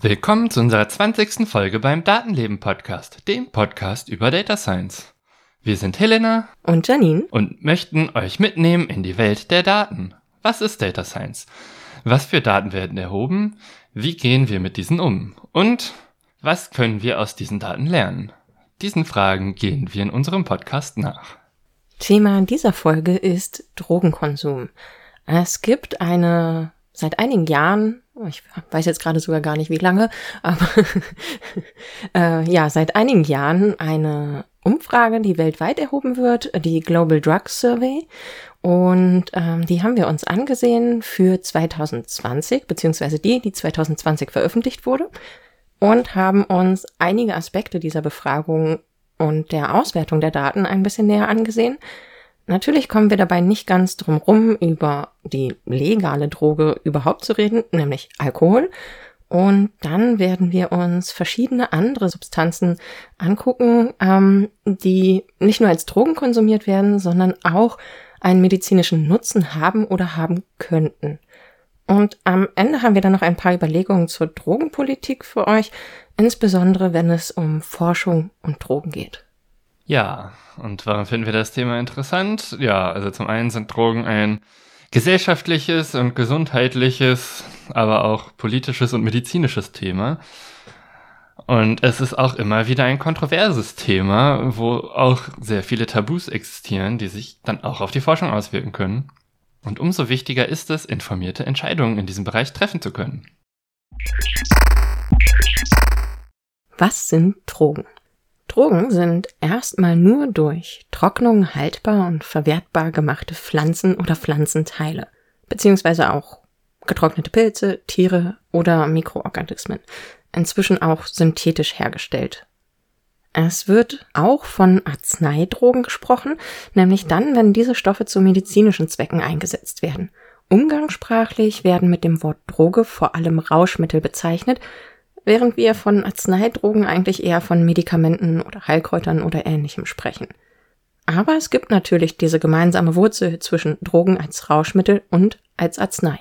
Willkommen zu unserer 20. Folge beim Datenleben Podcast, dem Podcast über Data Science. Wir sind Helena und Janine und möchten euch mitnehmen in die Welt der Daten. Was ist Data Science? Was für Daten werden erhoben? Wie gehen wir mit diesen um? Und was können wir aus diesen Daten lernen? Diesen Fragen gehen wir in unserem Podcast nach. Thema dieser Folge ist Drogenkonsum. Es gibt eine seit einigen Jahren, ich weiß jetzt gerade sogar gar nicht wie lange, aber äh, ja, seit einigen Jahren eine Umfrage, die weltweit erhoben wird, die Global Drug Survey. Und ähm, die haben wir uns angesehen für 2020, beziehungsweise die, die 2020 veröffentlicht wurde, und haben uns einige Aspekte dieser Befragung und der Auswertung der Daten ein bisschen näher angesehen. Natürlich kommen wir dabei nicht ganz drum rum, über die legale Droge überhaupt zu reden, nämlich Alkohol. Und dann werden wir uns verschiedene andere Substanzen angucken, ähm, die nicht nur als Drogen konsumiert werden, sondern auch einen medizinischen Nutzen haben oder haben könnten. Und am Ende haben wir dann noch ein paar Überlegungen zur Drogenpolitik für euch, insbesondere wenn es um Forschung und Drogen geht. Ja, und warum finden wir das Thema interessant? Ja, also zum einen sind Drogen ein gesellschaftliches und gesundheitliches, aber auch politisches und medizinisches Thema. Und es ist auch immer wieder ein kontroverses Thema, wo auch sehr viele Tabus existieren, die sich dann auch auf die Forschung auswirken können. Und umso wichtiger ist es, informierte Entscheidungen in diesem Bereich treffen zu können. Was sind Drogen? Drogen sind erstmal nur durch Trocknung haltbar und verwertbar gemachte Pflanzen oder Pflanzenteile, beziehungsweise auch getrocknete Pilze, Tiere oder Mikroorganismen, inzwischen auch synthetisch hergestellt. Es wird auch von Arzneidrogen gesprochen, nämlich dann, wenn diese Stoffe zu medizinischen Zwecken eingesetzt werden. Umgangssprachlich werden mit dem Wort Droge vor allem Rauschmittel bezeichnet, während wir von Arzneidrogen eigentlich eher von Medikamenten oder Heilkräutern oder ähnlichem sprechen. Aber es gibt natürlich diese gemeinsame Wurzel zwischen Drogen als Rauschmittel und als Arznei.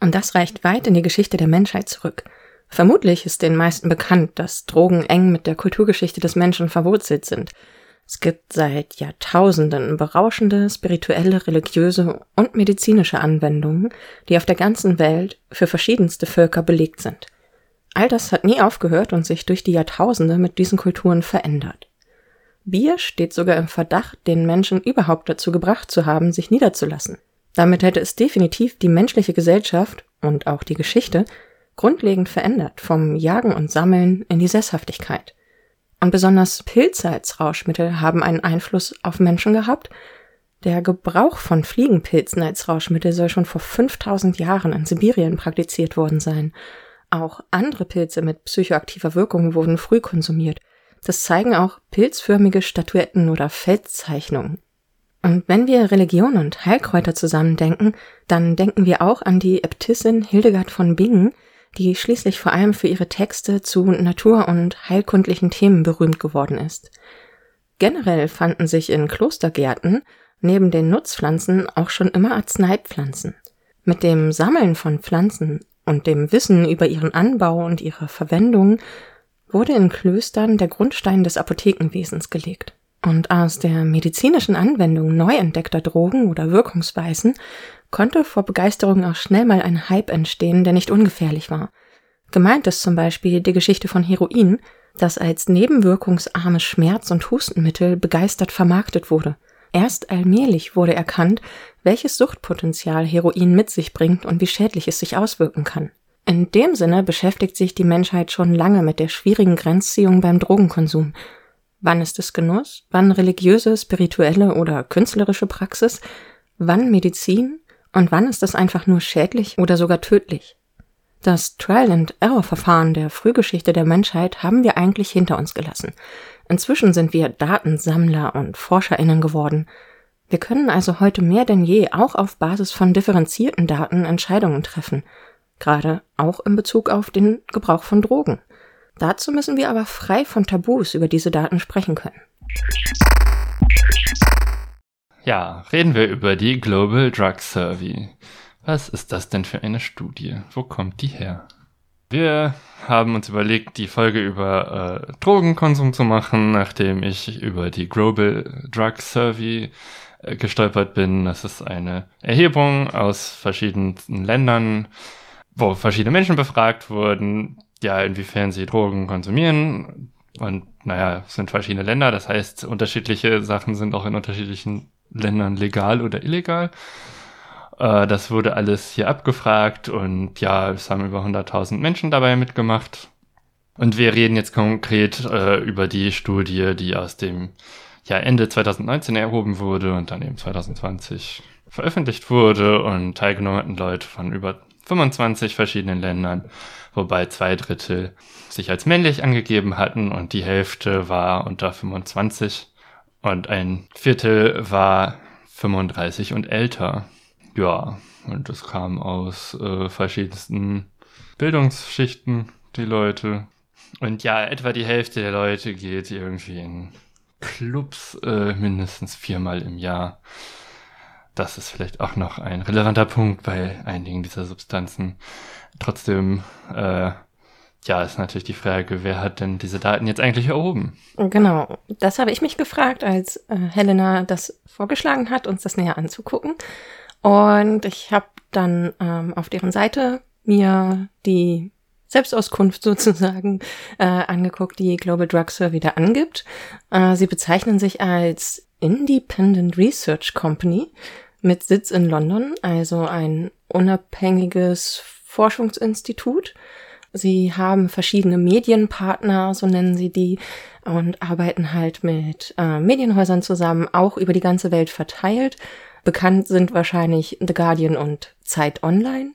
Und das reicht weit in die Geschichte der Menschheit zurück. Vermutlich ist den meisten bekannt, dass Drogen eng mit der Kulturgeschichte des Menschen verwurzelt sind. Es gibt seit Jahrtausenden berauschende, spirituelle, religiöse und medizinische Anwendungen, die auf der ganzen Welt für verschiedenste Völker belegt sind. All das hat nie aufgehört und sich durch die Jahrtausende mit diesen Kulturen verändert. Bier steht sogar im Verdacht, den Menschen überhaupt dazu gebracht zu haben, sich niederzulassen. Damit hätte es definitiv die menschliche Gesellschaft und auch die Geschichte grundlegend verändert, vom Jagen und Sammeln in die Sesshaftigkeit. Und besonders Pilze als Rauschmittel haben einen Einfluss auf Menschen gehabt. Der Gebrauch von Fliegenpilzen als Rauschmittel soll schon vor 5000 Jahren in Sibirien praktiziert worden sein auch andere Pilze mit psychoaktiver Wirkung wurden früh konsumiert. Das zeigen auch pilzförmige Statuetten oder Feldzeichnungen. Und wenn wir Religion und Heilkräuter zusammendenken, dann denken wir auch an die Äbtissin Hildegard von Bingen, die schließlich vor allem für ihre Texte zu Natur- und heilkundlichen Themen berühmt geworden ist. Generell fanden sich in Klostergärten neben den Nutzpflanzen auch schon immer Arzneipflanzen. Mit dem Sammeln von Pflanzen und dem Wissen über ihren Anbau und ihre Verwendung wurde in Klöstern der Grundstein des Apothekenwesens gelegt. Und aus der medizinischen Anwendung neu entdeckter Drogen oder Wirkungsweisen konnte vor Begeisterung auch schnell mal ein Hype entstehen, der nicht ungefährlich war. Gemeint ist zum Beispiel die Geschichte von Heroin, das als nebenwirkungsarmes Schmerz- und Hustenmittel begeistert vermarktet wurde. Erst allmählich wurde erkannt, welches Suchtpotenzial Heroin mit sich bringt und wie schädlich es sich auswirken kann. In dem Sinne beschäftigt sich die Menschheit schon lange mit der schwierigen Grenzziehung beim Drogenkonsum. Wann ist es Genuss? Wann religiöse, spirituelle oder künstlerische Praxis? Wann Medizin? Und wann ist es einfach nur schädlich oder sogar tödlich? Das Trial-and-Error-Verfahren der Frühgeschichte der Menschheit haben wir eigentlich hinter uns gelassen. Inzwischen sind wir Datensammler und ForscherInnen geworden. Wir können also heute mehr denn je auch auf Basis von differenzierten Daten Entscheidungen treffen, gerade auch in Bezug auf den Gebrauch von Drogen. Dazu müssen wir aber frei von Tabus über diese Daten sprechen können. Ja, reden wir über die Global Drug Survey. Was ist das denn für eine Studie? Wo kommt die her? Wir haben uns überlegt, die Folge über äh, Drogenkonsum zu machen, nachdem ich über die Global Drug Survey äh, gestolpert bin. Das ist eine Erhebung aus verschiedenen Ländern, wo verschiedene Menschen befragt wurden, ja, inwiefern sie Drogen konsumieren. Und naja, es sind verschiedene Länder, das heißt, unterschiedliche Sachen sind auch in unterschiedlichen Ländern legal oder illegal. Äh, das wurde alles hier abgefragt und ja, es haben über 100.000 Menschen dabei mitgemacht. Und wir reden jetzt konkret äh, über die Studie, die aus dem ja, Ende 2019 erhoben wurde und dann eben 2020 veröffentlicht wurde und teilgenommen hatten Leute von über 25 verschiedenen Ländern, wobei zwei Drittel sich als männlich angegeben hatten und die Hälfte war unter 25 und ein Viertel war 35 und älter. Ja, und das kam aus äh, verschiedensten Bildungsschichten, die Leute. Und ja, etwa die Hälfte der Leute geht irgendwie in Clubs äh, mindestens viermal im Jahr. Das ist vielleicht auch noch ein relevanter Punkt bei einigen dieser Substanzen. Trotzdem, äh, ja, ist natürlich die Frage, wer hat denn diese Daten jetzt eigentlich erhoben? Genau, das habe ich mich gefragt, als äh, Helena das vorgeschlagen hat, uns das näher anzugucken. Und ich habe dann ähm, auf deren Seite mir die Selbstauskunft sozusagen äh, angeguckt, die Global Drug Survey da angibt. Äh, sie bezeichnen sich als Independent Research Company mit Sitz in London, also ein unabhängiges Forschungsinstitut. Sie haben verschiedene Medienpartner, so nennen sie die, und arbeiten halt mit äh, Medienhäusern zusammen, auch über die ganze Welt verteilt. Bekannt sind wahrscheinlich The Guardian und Zeit Online,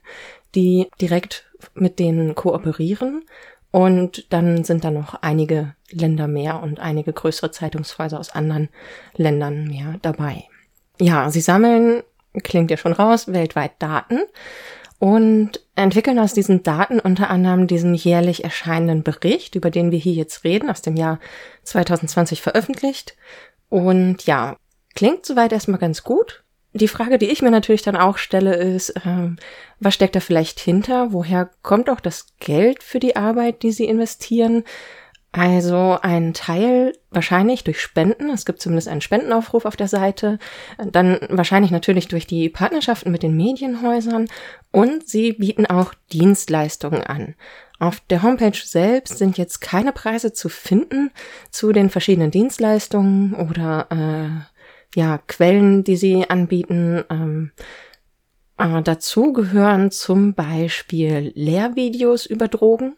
die direkt mit denen kooperieren. Und dann sind da noch einige Länder mehr und einige größere Zeitungshäuser aus anderen Ländern mehr dabei. Ja, sie sammeln, klingt ja schon raus, weltweit Daten und entwickeln aus diesen Daten unter anderem diesen jährlich erscheinenden Bericht, über den wir hier jetzt reden, aus dem Jahr 2020 veröffentlicht. Und ja, klingt soweit erstmal ganz gut die Frage, die ich mir natürlich dann auch stelle, ist, ähm, was steckt da vielleicht hinter? Woher kommt auch das Geld für die Arbeit, die sie investieren? Also ein Teil wahrscheinlich durch Spenden. Es gibt zumindest einen Spendenaufruf auf der Seite. Dann wahrscheinlich natürlich durch die Partnerschaften mit den Medienhäusern. Und sie bieten auch Dienstleistungen an. Auf der Homepage selbst sind jetzt keine Preise zu finden zu den verschiedenen Dienstleistungen oder äh, ja, Quellen, die sie anbieten. Ähm, äh, dazu gehören zum Beispiel Lehrvideos über Drogen.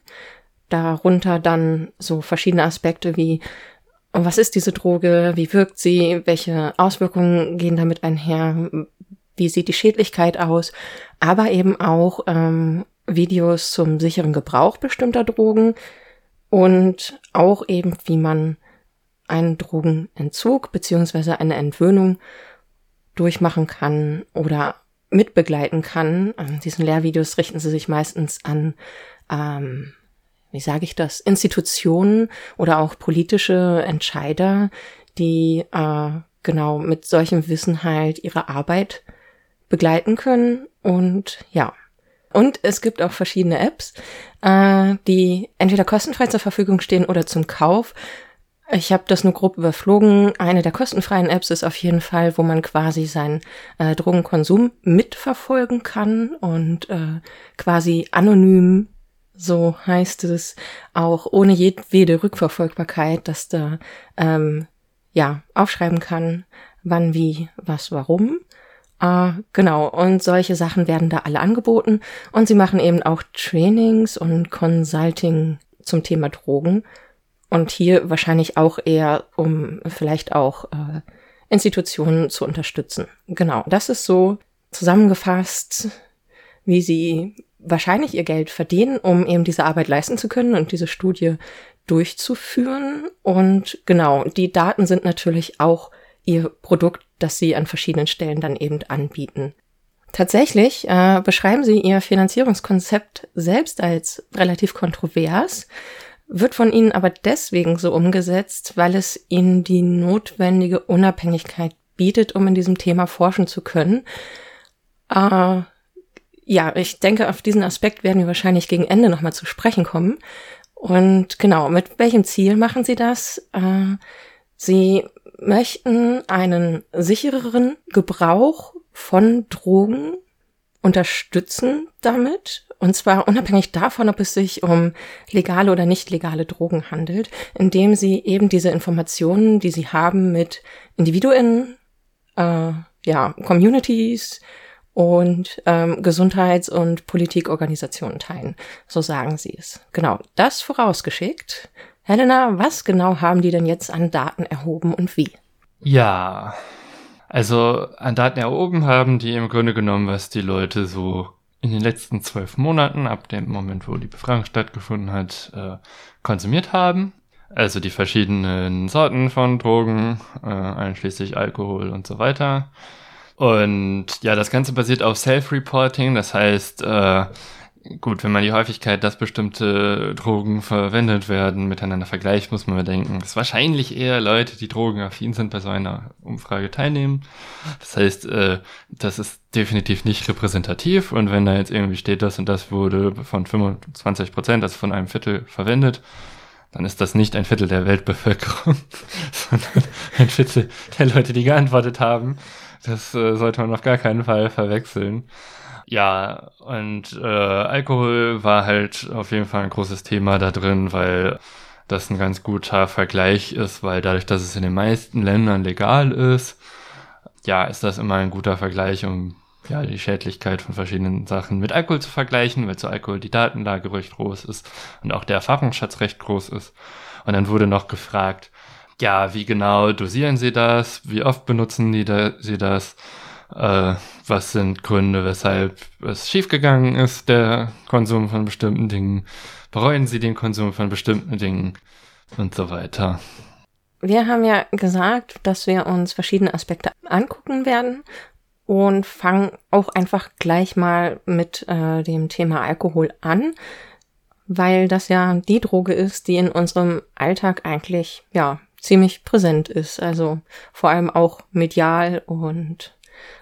Darunter dann so verschiedene Aspekte wie, was ist diese Droge, wie wirkt sie, welche Auswirkungen gehen damit einher, wie sieht die Schädlichkeit aus, aber eben auch ähm, Videos zum sicheren Gebrauch bestimmter Drogen und auch eben, wie man einen Drogenentzug beziehungsweise eine Entwöhnung durchmachen kann oder mitbegleiten kann. Ähm, diesen Lehrvideos richten sie sich meistens an, ähm, wie sage ich das, Institutionen oder auch politische Entscheider, die äh, genau mit solchem Wissen halt ihre Arbeit begleiten können. Und ja. Und es gibt auch verschiedene Apps, äh, die entweder kostenfrei zur Verfügung stehen oder zum Kauf, ich habe das nur grob überflogen. Eine der kostenfreien Apps ist auf jeden Fall, wo man quasi seinen äh, Drogenkonsum mitverfolgen kann und äh, quasi anonym, so heißt es, auch ohne jedwede Rückverfolgbarkeit, dass da ähm, ja aufschreiben kann, wann, wie, was, warum. Uh, genau, und solche Sachen werden da alle angeboten. Und sie machen eben auch Trainings und Consulting zum Thema Drogen. Und hier wahrscheinlich auch eher, um vielleicht auch äh, Institutionen zu unterstützen. Genau, das ist so zusammengefasst, wie sie wahrscheinlich ihr Geld verdienen, um eben diese Arbeit leisten zu können und diese Studie durchzuführen. Und genau, die Daten sind natürlich auch ihr Produkt, das sie an verschiedenen Stellen dann eben anbieten. Tatsächlich äh, beschreiben sie ihr Finanzierungskonzept selbst als relativ kontrovers, wird von ihnen aber deswegen so umgesetzt, weil es ihnen die notwendige Unabhängigkeit bietet, um in diesem Thema forschen zu können. Äh, ja, ich denke, auf diesen Aspekt werden wir wahrscheinlich gegen Ende nochmal zu sprechen kommen. Und genau, mit welchem Ziel machen sie das? Äh, sie möchten einen sichereren Gebrauch von Drogen unterstützen damit. Und zwar unabhängig davon, ob es sich um legale oder nicht legale Drogen handelt, indem sie eben diese Informationen, die sie haben, mit Individuen, äh, ja, Communities und ähm, Gesundheits- und Politikorganisationen teilen. So sagen sie es. Genau, das vorausgeschickt. Helena, was genau haben die denn jetzt an Daten erhoben und wie? Ja, also an Daten erhoben haben die im Grunde genommen, was die Leute so in den letzten zwölf Monaten, ab dem Moment, wo die Befragung stattgefunden hat, äh, konsumiert haben. Also die verschiedenen Sorten von Drogen, äh, einschließlich Alkohol und so weiter. Und ja, das Ganze basiert auf Self-Reporting, das heißt, äh, gut, wenn man die Häufigkeit, dass bestimmte Drogen verwendet werden, miteinander vergleicht, muss man bedenken, dass wahrscheinlich eher Leute, die drogenaffin sind, bei so einer Umfrage teilnehmen. Das heißt, äh, das ist definitiv nicht repräsentativ und wenn da jetzt irgendwie steht, das und das wurde von 25 Prozent, also von einem Viertel verwendet, dann ist das nicht ein Viertel der Weltbevölkerung, sondern ein Viertel der Leute, die geantwortet haben. Das äh, sollte man auf gar keinen Fall verwechseln. Ja, und äh, Alkohol war halt auf jeden Fall ein großes Thema da drin, weil das ein ganz guter Vergleich ist, weil dadurch, dass es in den meisten Ländern legal ist, ja, ist das immer ein guter Vergleich, um ja, die Schädlichkeit von verschiedenen Sachen mit Alkohol zu vergleichen, weil zu Alkohol die Datenlage recht groß ist und auch der Erfahrungsschatz recht groß ist. Und dann wurde noch gefragt, ja, wie genau dosieren Sie das? Wie oft benutzen die da, Sie das? Äh, was sind Gründe, weshalb es schiefgegangen ist, der Konsum von bestimmten Dingen? Bereuen Sie den Konsum von bestimmten Dingen? Und so weiter. Wir haben ja gesagt, dass wir uns verschiedene Aspekte angucken werden und fangen auch einfach gleich mal mit äh, dem Thema Alkohol an, weil das ja die Droge ist, die in unserem Alltag eigentlich ja ziemlich präsent ist, also vor allem auch medial und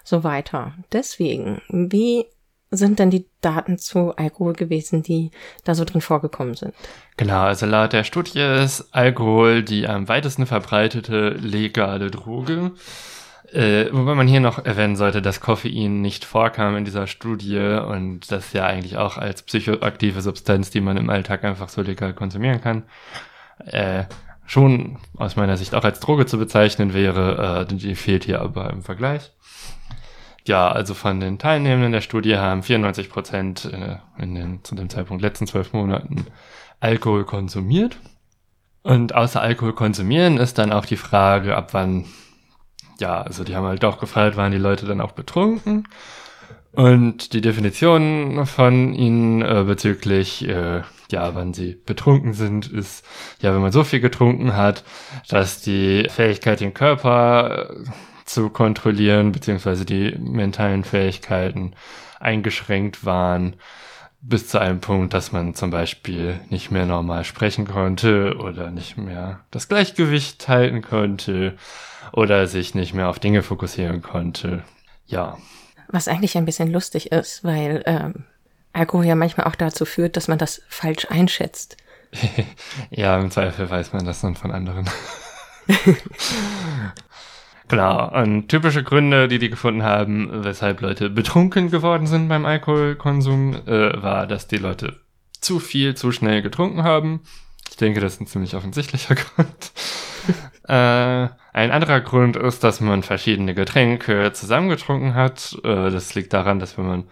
so weiter. Deswegen, wie sind denn die Daten zu Alkohol gewesen, die da so drin vorgekommen sind? Genau, also laut der Studie ist Alkohol die am weitesten verbreitete legale Droge. Äh, wobei man hier noch erwähnen sollte, dass Koffein nicht vorkam in dieser Studie und das ja eigentlich auch als psychoaktive Substanz, die man im Alltag einfach so legal konsumieren kann, äh, schon aus meiner Sicht auch als Droge zu bezeichnen wäre. Äh, die fehlt hier aber im Vergleich. Ja, also von den Teilnehmenden der Studie haben 94 Prozent äh, in den zu dem Zeitpunkt letzten zwölf Monaten Alkohol konsumiert. Und außer Alkohol konsumieren ist dann auch die Frage, ab wann, ja, also die haben halt auch gefragt, waren die Leute dann auch betrunken? Und die Definition von ihnen äh, bezüglich, äh, ja, wann sie betrunken sind, ist, ja, wenn man so viel getrunken hat, dass die Fähigkeit, den Körper äh, zu kontrollieren, beziehungsweise die mentalen Fähigkeiten eingeschränkt waren, bis zu einem Punkt, dass man zum Beispiel nicht mehr normal sprechen konnte oder nicht mehr das Gleichgewicht halten konnte oder sich nicht mehr auf Dinge fokussieren konnte. Ja. Was eigentlich ein bisschen lustig ist, weil ähm, Alkohol ja manchmal auch dazu führt, dass man das falsch einschätzt. ja, im Zweifel weiß man das dann von anderen. Genau. Und typische Gründe, die die gefunden haben, weshalb Leute betrunken geworden sind beim Alkoholkonsum, äh, war, dass die Leute zu viel, zu schnell getrunken haben. Ich denke, das ist ein ziemlich offensichtlicher Grund. äh, ein anderer Grund ist, dass man verschiedene Getränke zusammengetrunken hat. Äh, das liegt daran, dass wenn man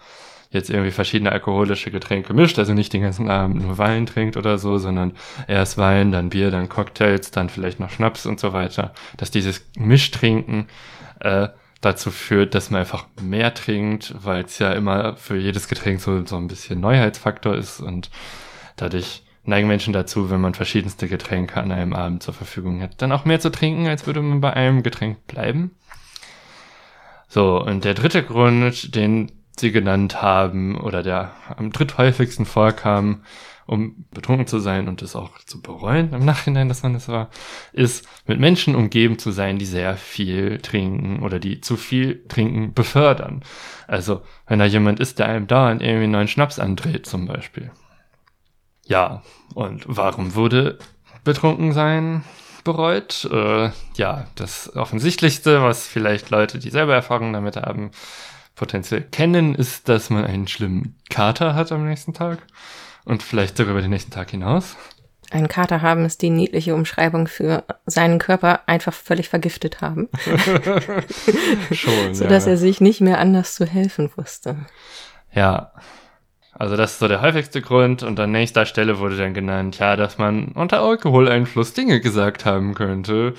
jetzt irgendwie verschiedene alkoholische Getränke mischt, also nicht den ganzen Abend nur Wein trinkt oder so, sondern erst Wein, dann Bier, dann Cocktails, dann vielleicht noch Schnaps und so weiter, dass dieses Mischtrinken äh, dazu führt, dass man einfach mehr trinkt, weil es ja immer für jedes Getränk so, so ein bisschen Neuheitsfaktor ist und dadurch neigen Menschen dazu, wenn man verschiedenste Getränke an einem Abend zur Verfügung hat, dann auch mehr zu trinken, als würde man bei einem Getränk bleiben. So, und der dritte Grund, den sie genannt haben, oder der am dritthäufigsten vorkam, um betrunken zu sein und es auch zu bereuen im Nachhinein, dass man es war, ist mit Menschen umgeben zu sein, die sehr viel trinken oder die zu viel trinken befördern. Also, wenn da jemand ist, der einem dauernd irgendwie einen neuen Schnaps andreht, zum Beispiel. Ja, und warum wurde betrunken sein bereut? Äh, ja, das Offensichtlichste, was vielleicht Leute, die selber Erfahrungen damit haben, potenziell kennen, ist, dass man einen schlimmen Kater hat am nächsten Tag und vielleicht sogar über den nächsten Tag hinaus. Einen Kater haben ist die niedliche Umschreibung für seinen Körper einfach völlig vergiftet haben. Schon, Sodass ja. er sich nicht mehr anders zu helfen wusste. Ja, also das ist so der häufigste Grund. Und an nächster Stelle wurde dann genannt, ja, dass man unter Alkoholeinfluss Dinge gesagt haben könnte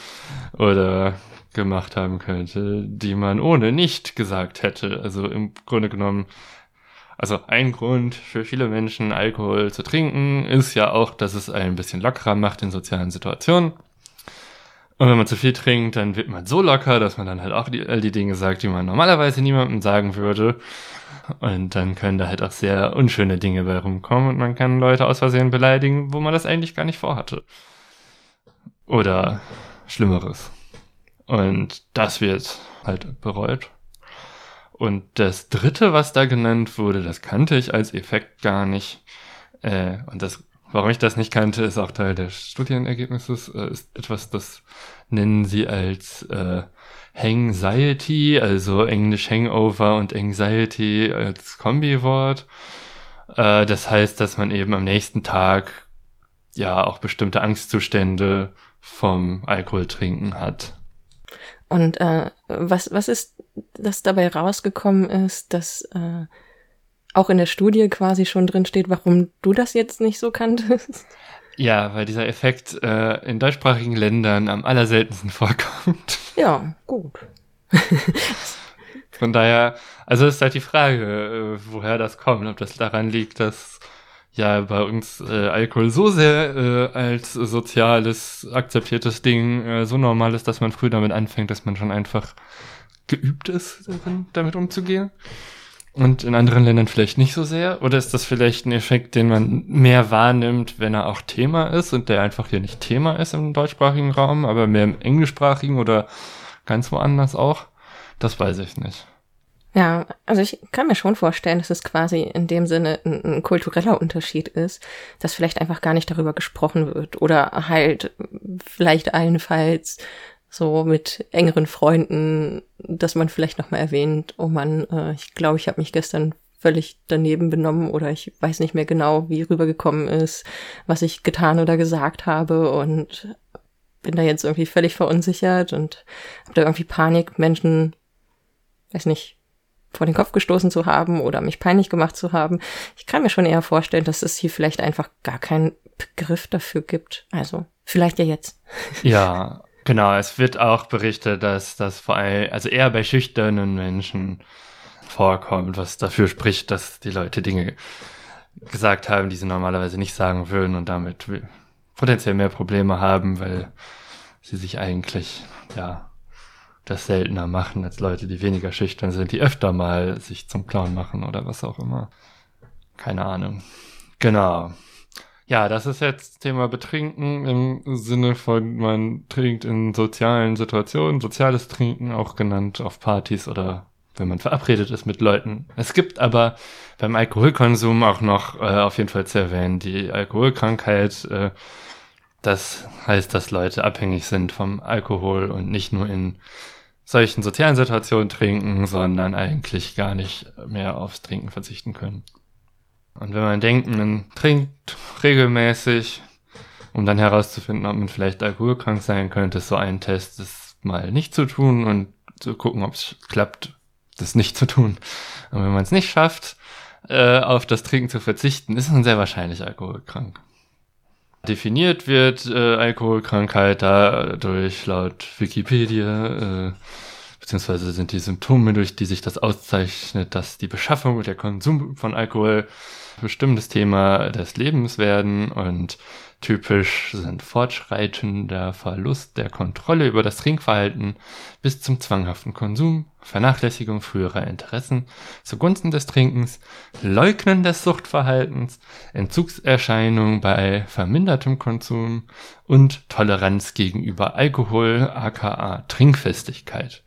oder gemacht haben könnte, die man ohne nicht gesagt hätte. Also im Grunde genommen, also ein Grund für viele Menschen, Alkohol zu trinken, ist ja auch, dass es ein bisschen lockerer macht in sozialen Situationen. Und wenn man zu viel trinkt, dann wird man so locker, dass man dann halt auch die, all die Dinge sagt, die man normalerweise niemandem sagen würde. Und dann können da halt auch sehr unschöne Dinge bei rumkommen und man kann Leute aus Versehen beleidigen, wo man das eigentlich gar nicht vorhatte. Oder Schlimmeres. Und das wird halt bereut. Und das dritte, was da genannt wurde, das kannte ich als Effekt gar nicht. Äh, und das, warum ich das nicht kannte, ist auch Teil des Studienergebnisses, äh, ist etwas, das nennen sie als äh, Anxiety, also Englisch Hangover und Anxiety als Kombiwort. Äh, das heißt, dass man eben am nächsten Tag ja auch bestimmte Angstzustände vom Alkoholtrinken hat. Und äh, was, was ist, das dabei rausgekommen ist, dass äh, auch in der Studie quasi schon drin steht, warum du das jetzt nicht so kanntest? Ja, weil dieser Effekt äh, in deutschsprachigen Ländern am allerseltensten vorkommt. Ja, gut. Von daher, also ist halt die Frage, äh, woher das kommt. Ob das daran liegt, dass ja bei uns äh, Alkohol so sehr äh, als soziales, akzeptiertes Ding äh, so normal ist, dass man früh damit anfängt, dass man schon einfach geübt ist, darin, damit umzugehen. Und in anderen Ländern vielleicht nicht so sehr? Oder ist das vielleicht ein Effekt, den man mehr wahrnimmt, wenn er auch Thema ist und der einfach hier nicht Thema ist im deutschsprachigen Raum, aber mehr im englischsprachigen oder ganz woanders auch? Das weiß ich nicht. Ja, also ich kann mir schon vorstellen, dass es quasi in dem Sinne ein, ein, kultureller Unterschied ist, dass vielleicht einfach gar nicht darüber gesprochen wird oder halt vielleicht allenfalls so mit engeren Freunden, dass man vielleicht nochmal erwähnt, oh Mann, äh, ich glaube, ich habe mich gestern völlig daneben benommen oder ich weiß nicht mehr genau, wie rübergekommen ist, was ich getan oder gesagt habe und bin da jetzt irgendwie völlig verunsichert und habe da irgendwie Panik, Menschen, weiß nicht, vor den Kopf gestoßen zu haben oder mich peinlich gemacht zu haben. Ich kann mir schon eher vorstellen, dass es hier vielleicht einfach gar keinen Begriff dafür gibt. Also, vielleicht ja jetzt. Ja, Genau, es wird auch berichtet, dass das vor allem, also eher bei schüchternen Menschen vorkommt, was dafür spricht, dass die Leute Dinge gesagt haben, die sie normalerweise nicht sagen würden und damit potenziell mehr Probleme haben, weil sie sich eigentlich, ja, das seltener machen als Leute, die weniger schüchtern sind, die öfter mal sich zum Clown machen oder was auch immer. Keine Ahnung. Genau. Ja, das ist jetzt Thema Betrinken im Sinne von, man trinkt in sozialen Situationen, soziales Trinken, auch genannt auf Partys oder wenn man verabredet ist mit Leuten. Es gibt aber beim Alkoholkonsum auch noch äh, auf jeden Fall zu erwähnen die Alkoholkrankheit. Äh, das heißt, dass Leute abhängig sind vom Alkohol und nicht nur in solchen sozialen Situationen trinken, sondern eigentlich gar nicht mehr aufs Trinken verzichten können. Und wenn man denkt, man trinkt regelmäßig, um dann herauszufinden, ob man vielleicht alkoholkrank sein könnte, ist so ein Test, das mal nicht zu tun und zu gucken, ob es klappt, das nicht zu tun. Und wenn man es nicht schafft, äh, auf das Trinken zu verzichten, ist man sehr wahrscheinlich alkoholkrank. Definiert wird äh, Alkoholkrankheit dadurch laut Wikipedia äh, beziehungsweise sind die Symptome, durch die sich das auszeichnet, dass die Beschaffung und der Konsum von Alkohol bestimmendes Thema des Lebens werden. Und Typisch sind fortschreitender Verlust der Kontrolle über das Trinkverhalten bis zum zwanghaften Konsum, Vernachlässigung früherer Interessen zugunsten des Trinkens, Leugnen des Suchtverhaltens, Entzugserscheinungen bei vermindertem Konsum und Toleranz gegenüber Alkohol aka Trinkfestigkeit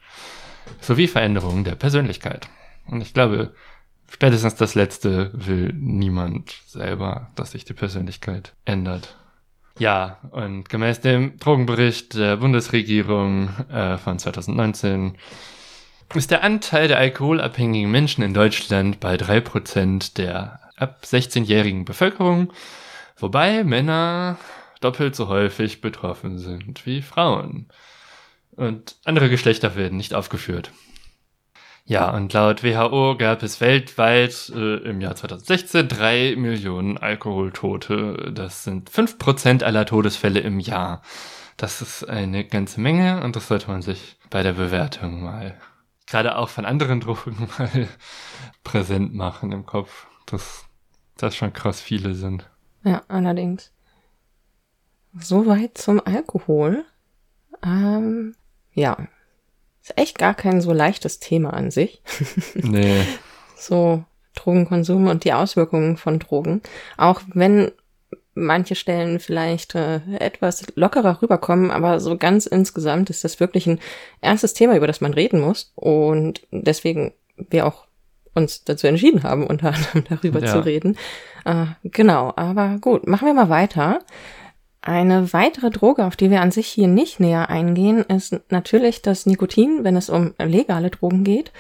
sowie Veränderungen der Persönlichkeit. Und ich glaube, spätestens das letzte will niemand selber, dass sich die Persönlichkeit ändert. Ja, und gemäß dem Drogenbericht der Bundesregierung äh, von 2019 ist der Anteil der alkoholabhängigen Menschen in Deutschland bei 3% der ab 16-jährigen Bevölkerung, wobei Männer doppelt so häufig betroffen sind wie Frauen. Und andere Geschlechter werden nicht aufgeführt. Ja, und laut WHO gab es weltweit äh, im Jahr 2016 drei Millionen Alkoholtote. Das sind fünf Prozent aller Todesfälle im Jahr. Das ist eine ganze Menge und das sollte man sich bei der Bewertung mal, gerade auch von anderen Drogen mal präsent machen im Kopf, dass das schon krass viele sind. Ja, allerdings. Soweit zum Alkohol. Ähm, ja, ist echt gar kein so leichtes Thema an sich. Nee. so Drogenkonsum und die Auswirkungen von Drogen. Auch wenn manche Stellen vielleicht äh, etwas lockerer rüberkommen, aber so ganz insgesamt ist das wirklich ein ernstes Thema, über das man reden muss. Und deswegen wir auch uns dazu entschieden haben, unter anderem darüber ja. zu reden. Äh, genau, aber gut, machen wir mal weiter. Eine weitere Droge, auf die wir an sich hier nicht näher eingehen, ist natürlich das Nikotin, wenn es um legale Drogen geht.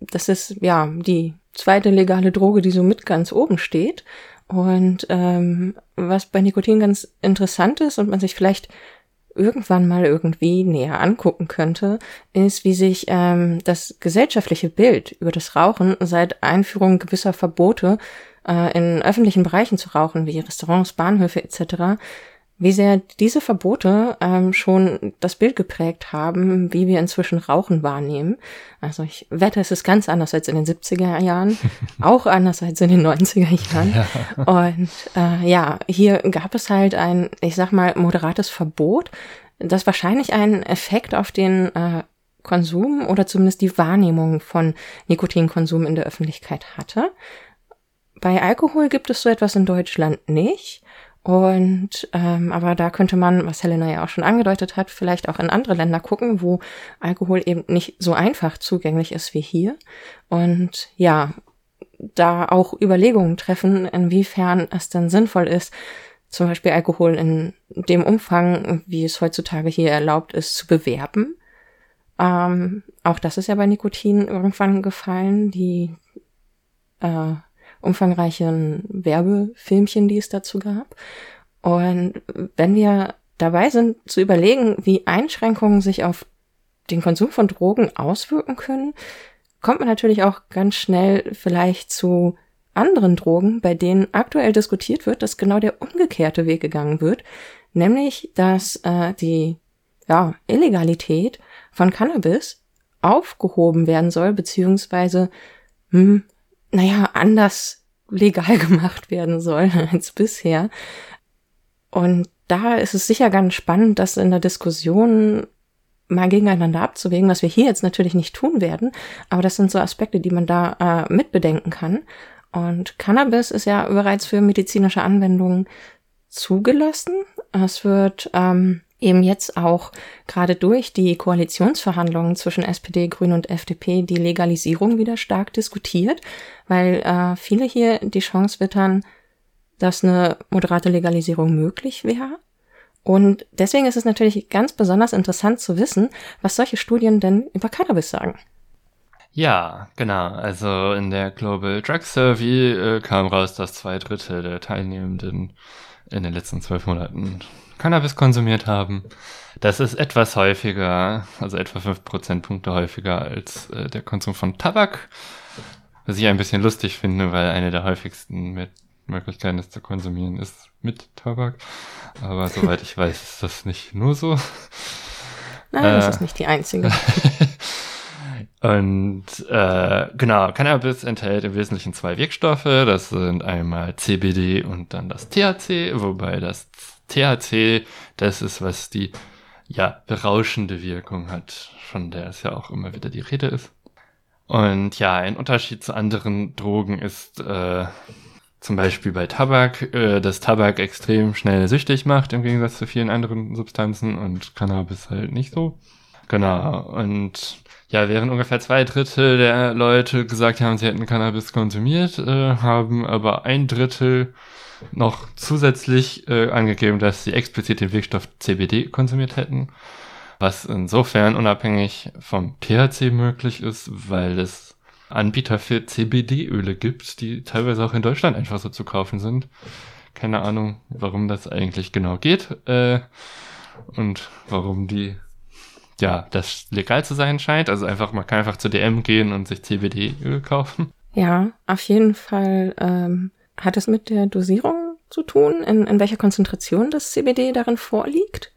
Das ist ja die zweite legale Droge, die so mit ganz oben steht. Und ähm, was bei Nikotin ganz interessant ist und man sich vielleicht irgendwann mal irgendwie näher angucken könnte, ist, wie sich ähm, das gesellschaftliche Bild über das Rauchen seit Einführung gewisser Verbote äh, in öffentlichen Bereichen zu rauchen, wie Restaurants, Bahnhöfe etc., wie sehr diese Verbote ähm, schon das Bild geprägt haben, wie wir inzwischen Rauchen wahrnehmen. Also ich wette, es ist ganz anders als in den 70er Jahren, auch anders als in den 90er Jahren. Ja. Und äh, ja, hier gab es halt ein, ich sag mal, moderates Verbot, das wahrscheinlich einen Effekt auf den äh, Konsum oder zumindest die Wahrnehmung von Nikotinkonsum in der Öffentlichkeit hatte. Bei Alkohol gibt es so etwas in Deutschland nicht. Und ähm, aber da könnte man, was Helena ja auch schon angedeutet hat, vielleicht auch in andere Länder gucken, wo Alkohol eben nicht so einfach zugänglich ist wie hier. Und ja, da auch Überlegungen treffen, inwiefern es dann sinnvoll ist, zum Beispiel Alkohol in dem Umfang, wie es heutzutage hier erlaubt ist, zu bewerben. Ähm, auch das ist ja bei Nikotin irgendwann gefallen. Die äh, umfangreichen Werbefilmchen, die es dazu gab. Und wenn wir dabei sind zu überlegen, wie Einschränkungen sich auf den Konsum von Drogen auswirken können, kommt man natürlich auch ganz schnell vielleicht zu anderen Drogen, bei denen aktuell diskutiert wird, dass genau der umgekehrte Weg gegangen wird, nämlich dass äh, die ja, Illegalität von Cannabis aufgehoben werden soll, beziehungsweise hm, naja, anders legal gemacht werden soll als bisher. Und da ist es sicher ganz spannend, das in der Diskussion mal gegeneinander abzuwägen, was wir hier jetzt natürlich nicht tun werden, aber das sind so Aspekte, die man da äh, mitbedenken kann. Und Cannabis ist ja bereits für medizinische Anwendungen zugelassen. Es wird ähm, eben jetzt auch gerade durch die Koalitionsverhandlungen zwischen SPD, Grünen und FDP die Legalisierung wieder stark diskutiert, weil äh, viele hier die Chance wittern, dass eine moderate Legalisierung möglich wäre. Und deswegen ist es natürlich ganz besonders interessant zu wissen, was solche Studien denn über Cannabis sagen. Ja, genau. Also in der Global Drug Survey äh, kam raus, dass zwei Drittel der Teilnehmenden in den letzten zwölf Monaten Cannabis konsumiert haben. Das ist etwas häufiger, also etwa fünf Prozentpunkte häufiger als äh, der Konsum von Tabak. Was ich ein bisschen lustig finde, weil eine der häufigsten mit Möglichkeiten, es zu konsumieren, ist mit Tabak. Aber soweit ich weiß, ist das nicht nur so. Nein, äh, das ist nicht die einzige. Und äh, genau, Cannabis enthält im Wesentlichen zwei Wirkstoffe. Das sind einmal CBD und dann das THC, wobei das THC das ist, was die ja berauschende Wirkung hat, von der es ja auch immer wieder die Rede ist. Und ja, ein Unterschied zu anderen Drogen ist äh, zum Beispiel bei Tabak, äh, dass Tabak extrem schnell süchtig macht im Gegensatz zu vielen anderen Substanzen und Cannabis halt nicht so. Genau. Und ja, während ungefähr zwei Drittel der Leute gesagt haben, sie hätten Cannabis konsumiert, äh, haben aber ein Drittel noch zusätzlich äh, angegeben, dass sie explizit den Wirkstoff CBD konsumiert hätten. Was insofern unabhängig vom THC möglich ist, weil es Anbieter für CBD-Öle gibt, die teilweise auch in Deutschland einfach so zu kaufen sind. Keine Ahnung, warum das eigentlich genau geht äh, und warum die ja das legal zu sein scheint. Also einfach man kann einfach zur DM gehen und sich CBD-Öl kaufen. Ja, auf jeden Fall ähm, hat es mit der Dosierung zu tun, in, in welcher Konzentration das CBD darin vorliegt.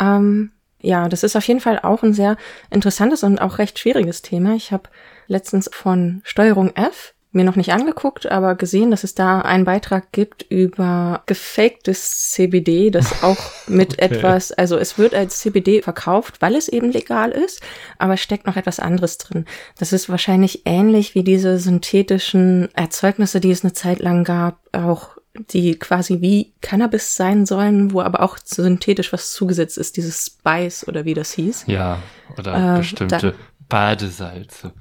Ähm, ja, das ist auf jeden Fall auch ein sehr interessantes und auch recht schwieriges Thema. Ich habe letztens von Steuerung F mir noch nicht angeguckt, aber gesehen, dass es da einen Beitrag gibt über gefaktes CBD, das auch mit okay. etwas, also es wird als CBD verkauft, weil es eben legal ist, aber steckt noch etwas anderes drin. Das ist wahrscheinlich ähnlich wie diese synthetischen Erzeugnisse, die es eine Zeit lang gab, auch die quasi wie Cannabis sein sollen, wo aber auch synthetisch was zugesetzt ist, dieses Spice oder wie das hieß. Ja, oder äh, bestimmte Badesalze.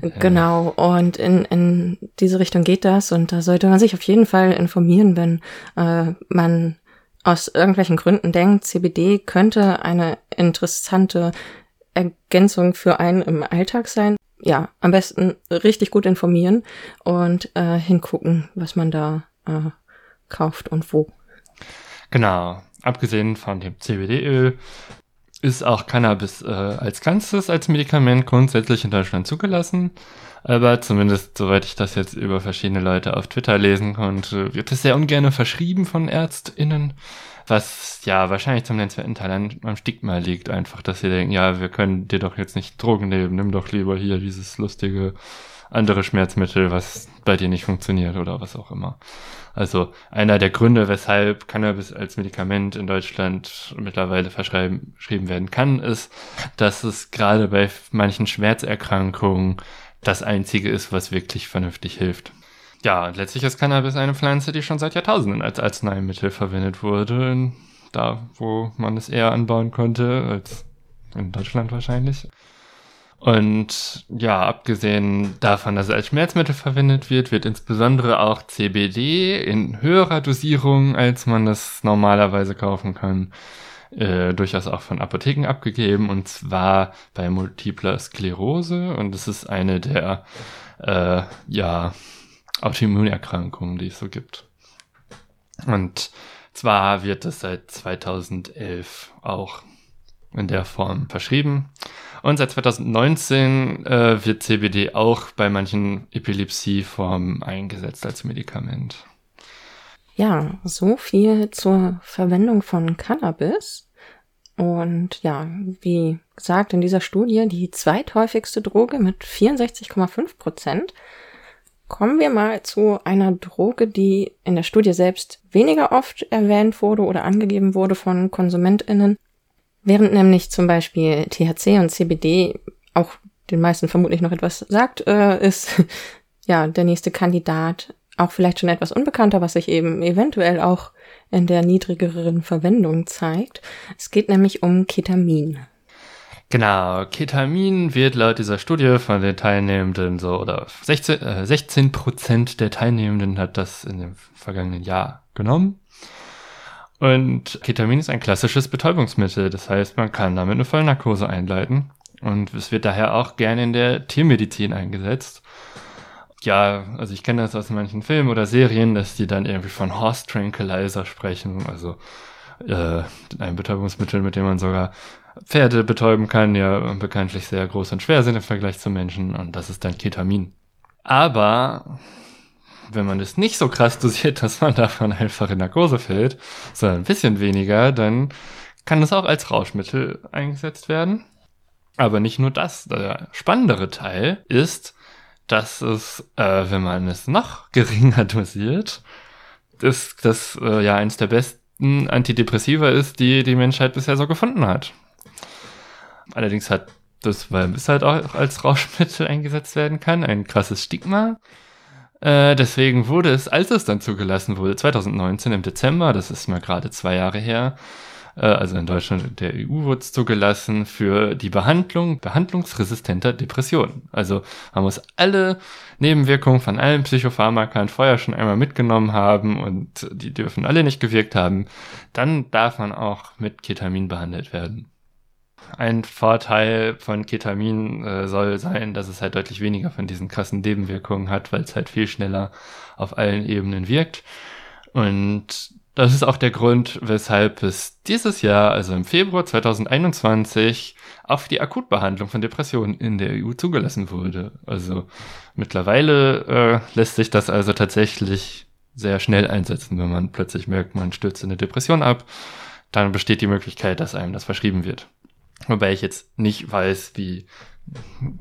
Genau, und in, in diese Richtung geht das und da sollte man sich auf jeden Fall informieren, wenn äh, man aus irgendwelchen Gründen denkt, CBD könnte eine interessante Ergänzung für einen im Alltag sein. Ja, am besten richtig gut informieren und äh, hingucken, was man da äh, kauft und wo. Genau, abgesehen von dem CBD-Öl ist auch Cannabis äh, als Ganzes, als Medikament grundsätzlich in Deutschland zugelassen. Aber zumindest, soweit ich das jetzt über verschiedene Leute auf Twitter lesen konnte, wird es sehr ungern verschrieben von ÄrztInnen. Was ja wahrscheinlich zum nennenswerten Teil am Stigma liegt, einfach, dass sie denken, ja, wir können dir doch jetzt nicht Drogen nehmen, nimm doch lieber hier dieses lustige andere Schmerzmittel, was bei dir nicht funktioniert oder was auch immer. Also einer der Gründe, weshalb Cannabis als Medikament in Deutschland mittlerweile verschrieben werden kann, ist, dass es gerade bei manchen Schmerzerkrankungen das einzige ist, was wirklich vernünftig hilft. Ja, und letztlich ist Cannabis eine Pflanze, die schon seit Jahrtausenden als Arzneimittel verwendet wurde. Da, wo man es eher anbauen konnte, als in Deutschland wahrscheinlich. Und ja, abgesehen davon, dass es als Schmerzmittel verwendet wird, wird insbesondere auch CBD in höherer Dosierung, als man das normalerweise kaufen kann, äh, durchaus auch von Apotheken abgegeben. Und zwar bei multipler Sklerose. Und es ist eine der äh, ja, Autoimmunerkrankungen, die es so gibt. Und zwar wird es seit 2011 auch in der Form verschrieben. Und seit 2019 äh, wird CBD auch bei manchen Epilepsieformen eingesetzt als Medikament. Ja, so viel zur Verwendung von Cannabis. Und ja, wie gesagt, in dieser Studie die zweithäufigste Droge mit 64,5 Prozent. Kommen wir mal zu einer Droge, die in der Studie selbst weniger oft erwähnt wurde oder angegeben wurde von KonsumentInnen, Während nämlich zum Beispiel THC und CBD auch den meisten vermutlich noch etwas sagt, äh, ist ja der nächste Kandidat auch vielleicht schon etwas unbekannter, was sich eben eventuell auch in der niedrigeren Verwendung zeigt. Es geht nämlich um Ketamin. Genau, Ketamin wird laut dieser Studie von den Teilnehmenden so, oder 16, äh, 16 Prozent der Teilnehmenden hat das in dem vergangenen Jahr genommen. Und Ketamin ist ein klassisches Betäubungsmittel. Das heißt, man kann damit eine Vollnarkose einleiten. Und es wird daher auch gerne in der Tiermedizin eingesetzt. Ja, also ich kenne das aus manchen Filmen oder Serien, dass die dann irgendwie von Horse Tranquilizer sprechen. Also äh, ein Betäubungsmittel, mit dem man sogar Pferde betäuben kann, ja bekanntlich sehr groß und schwer sind im Vergleich zu Menschen. Und das ist dann Ketamin. Aber wenn man es nicht so krass dosiert, dass man davon einfach in Narkose fällt, sondern ein bisschen weniger, dann kann es auch als Rauschmittel eingesetzt werden. Aber nicht nur das. Der spannendere Teil ist, dass es, äh, wenn man es noch geringer dosiert, ist das äh, ja eines der besten Antidepressiva ist, die die Menschheit bisher so gefunden hat. Allerdings hat das, weil es halt auch als Rauschmittel eingesetzt werden kann, ein krasses Stigma. Äh, deswegen wurde es, als es dann zugelassen wurde, 2019 im Dezember, das ist mal gerade zwei Jahre her, äh, also in Deutschland und der EU wurde es zugelassen für die Behandlung behandlungsresistenter Depressionen. Also man muss alle Nebenwirkungen von allen Psychopharmakern vorher schon einmal mitgenommen haben und die dürfen alle nicht gewirkt haben. Dann darf man auch mit Ketamin behandelt werden. Ein Vorteil von Ketamin äh, soll sein, dass es halt deutlich weniger von diesen krassen Nebenwirkungen hat, weil es halt viel schneller auf allen Ebenen wirkt. Und das ist auch der Grund, weshalb es dieses Jahr, also im Februar 2021, auf die Akutbehandlung von Depressionen in der EU zugelassen wurde. Also mittlerweile äh, lässt sich das also tatsächlich sehr schnell einsetzen, wenn man plötzlich merkt, man stürzt in eine Depression ab. Dann besteht die Möglichkeit, dass einem das verschrieben wird. Wobei ich jetzt nicht weiß, wie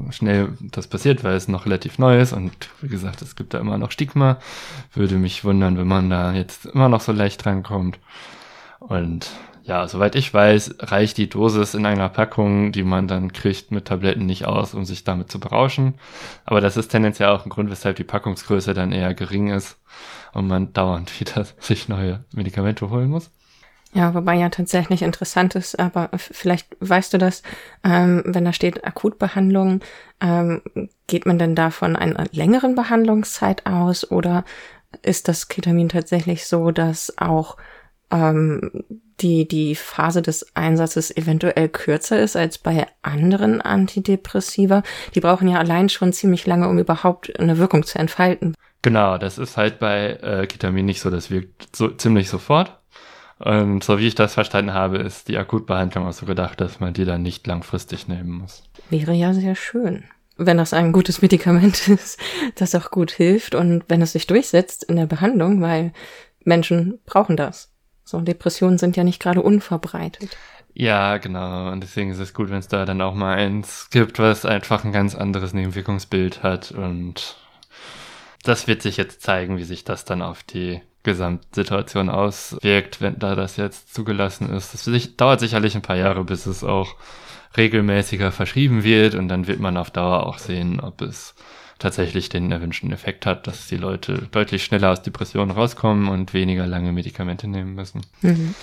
schnell das passiert, weil es noch relativ neu ist und wie gesagt, es gibt da immer noch Stigma. Würde mich wundern, wenn man da jetzt immer noch so leicht drankommt. Und ja, soweit ich weiß, reicht die Dosis in einer Packung, die man dann kriegt, mit Tabletten nicht aus, um sich damit zu berauschen. Aber das ist tendenziell auch ein Grund, weshalb die Packungsgröße dann eher gering ist und man dauernd wieder sich neue Medikamente holen muss. Ja, wobei ja tatsächlich interessant ist, aber vielleicht weißt du das, ähm, wenn da steht Akutbehandlung, ähm, geht man denn da von einer längeren Behandlungszeit aus oder ist das Ketamin tatsächlich so, dass auch ähm, die, die Phase des Einsatzes eventuell kürzer ist als bei anderen Antidepressiva? Die brauchen ja allein schon ziemlich lange, um überhaupt eine Wirkung zu entfalten. Genau, das ist halt bei äh, Ketamin nicht so, das wirkt so ziemlich sofort. Und so wie ich das verstanden habe, ist die Akutbehandlung auch so gedacht, dass man die dann nicht langfristig nehmen muss. Wäre ja sehr schön. Wenn das ein gutes Medikament ist, das auch gut hilft und wenn es sich durchsetzt in der Behandlung, weil Menschen brauchen das. So Depressionen sind ja nicht gerade unverbreitet. Ja, genau. Und deswegen ist es gut, wenn es da dann auch mal eins gibt, was einfach ein ganz anderes Nebenwirkungsbild hat. Und das wird sich jetzt zeigen, wie sich das dann auf die Gesamtsituation auswirkt, wenn da das jetzt zugelassen ist. Das dauert sicherlich ein paar Jahre, bis es auch regelmäßiger verschrieben wird und dann wird man auf Dauer auch sehen, ob es tatsächlich den erwünschten Effekt hat, dass die Leute deutlich schneller aus Depressionen rauskommen und weniger lange Medikamente nehmen müssen. Mhm.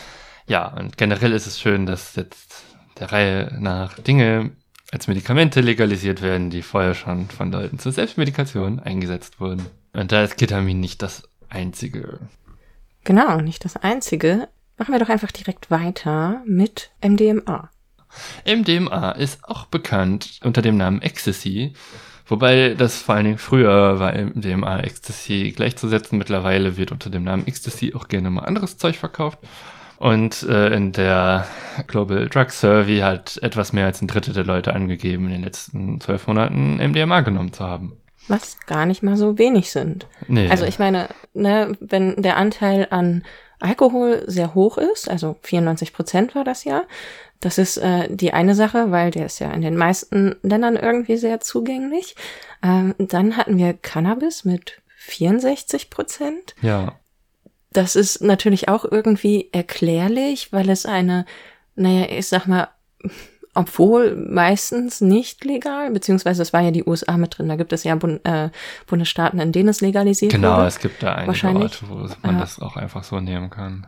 Ja, und generell ist es schön, dass jetzt der Reihe nach Dinge als Medikamente legalisiert werden, die vorher schon von Leuten zur Selbstmedikation eingesetzt wurden. Und da ist Ketamin nicht das einzige. Genau, nicht das einzige. Machen wir doch einfach direkt weiter mit MDMA. MDMA ist auch bekannt unter dem Namen Ecstasy, wobei das vor allen Dingen früher war MDMA Ecstasy gleichzusetzen. Mittlerweile wird unter dem Namen Ecstasy auch gerne mal anderes Zeug verkauft. Und äh, in der Global Drug Survey hat etwas mehr als ein Drittel der Leute angegeben, in den letzten zwölf Monaten MDMA genommen zu haben. Was gar nicht mal so wenig sind. Nee. Also ich meine, ne, wenn der Anteil an Alkohol sehr hoch ist, also 94 Prozent war das ja, das ist äh, die eine Sache, weil der ist ja in den meisten Ländern irgendwie sehr zugänglich. Ähm, dann hatten wir Cannabis mit 64 Prozent. Ja. Das ist natürlich auch irgendwie erklärlich, weil es eine, naja, ich sag mal, obwohl meistens nicht legal, beziehungsweise es war ja die USA mit drin, da gibt es ja Bund, äh, Bundesstaaten, in denen es legalisiert genau, wurde. Genau, es gibt da einige Orte, wo man äh, das auch einfach so nehmen kann.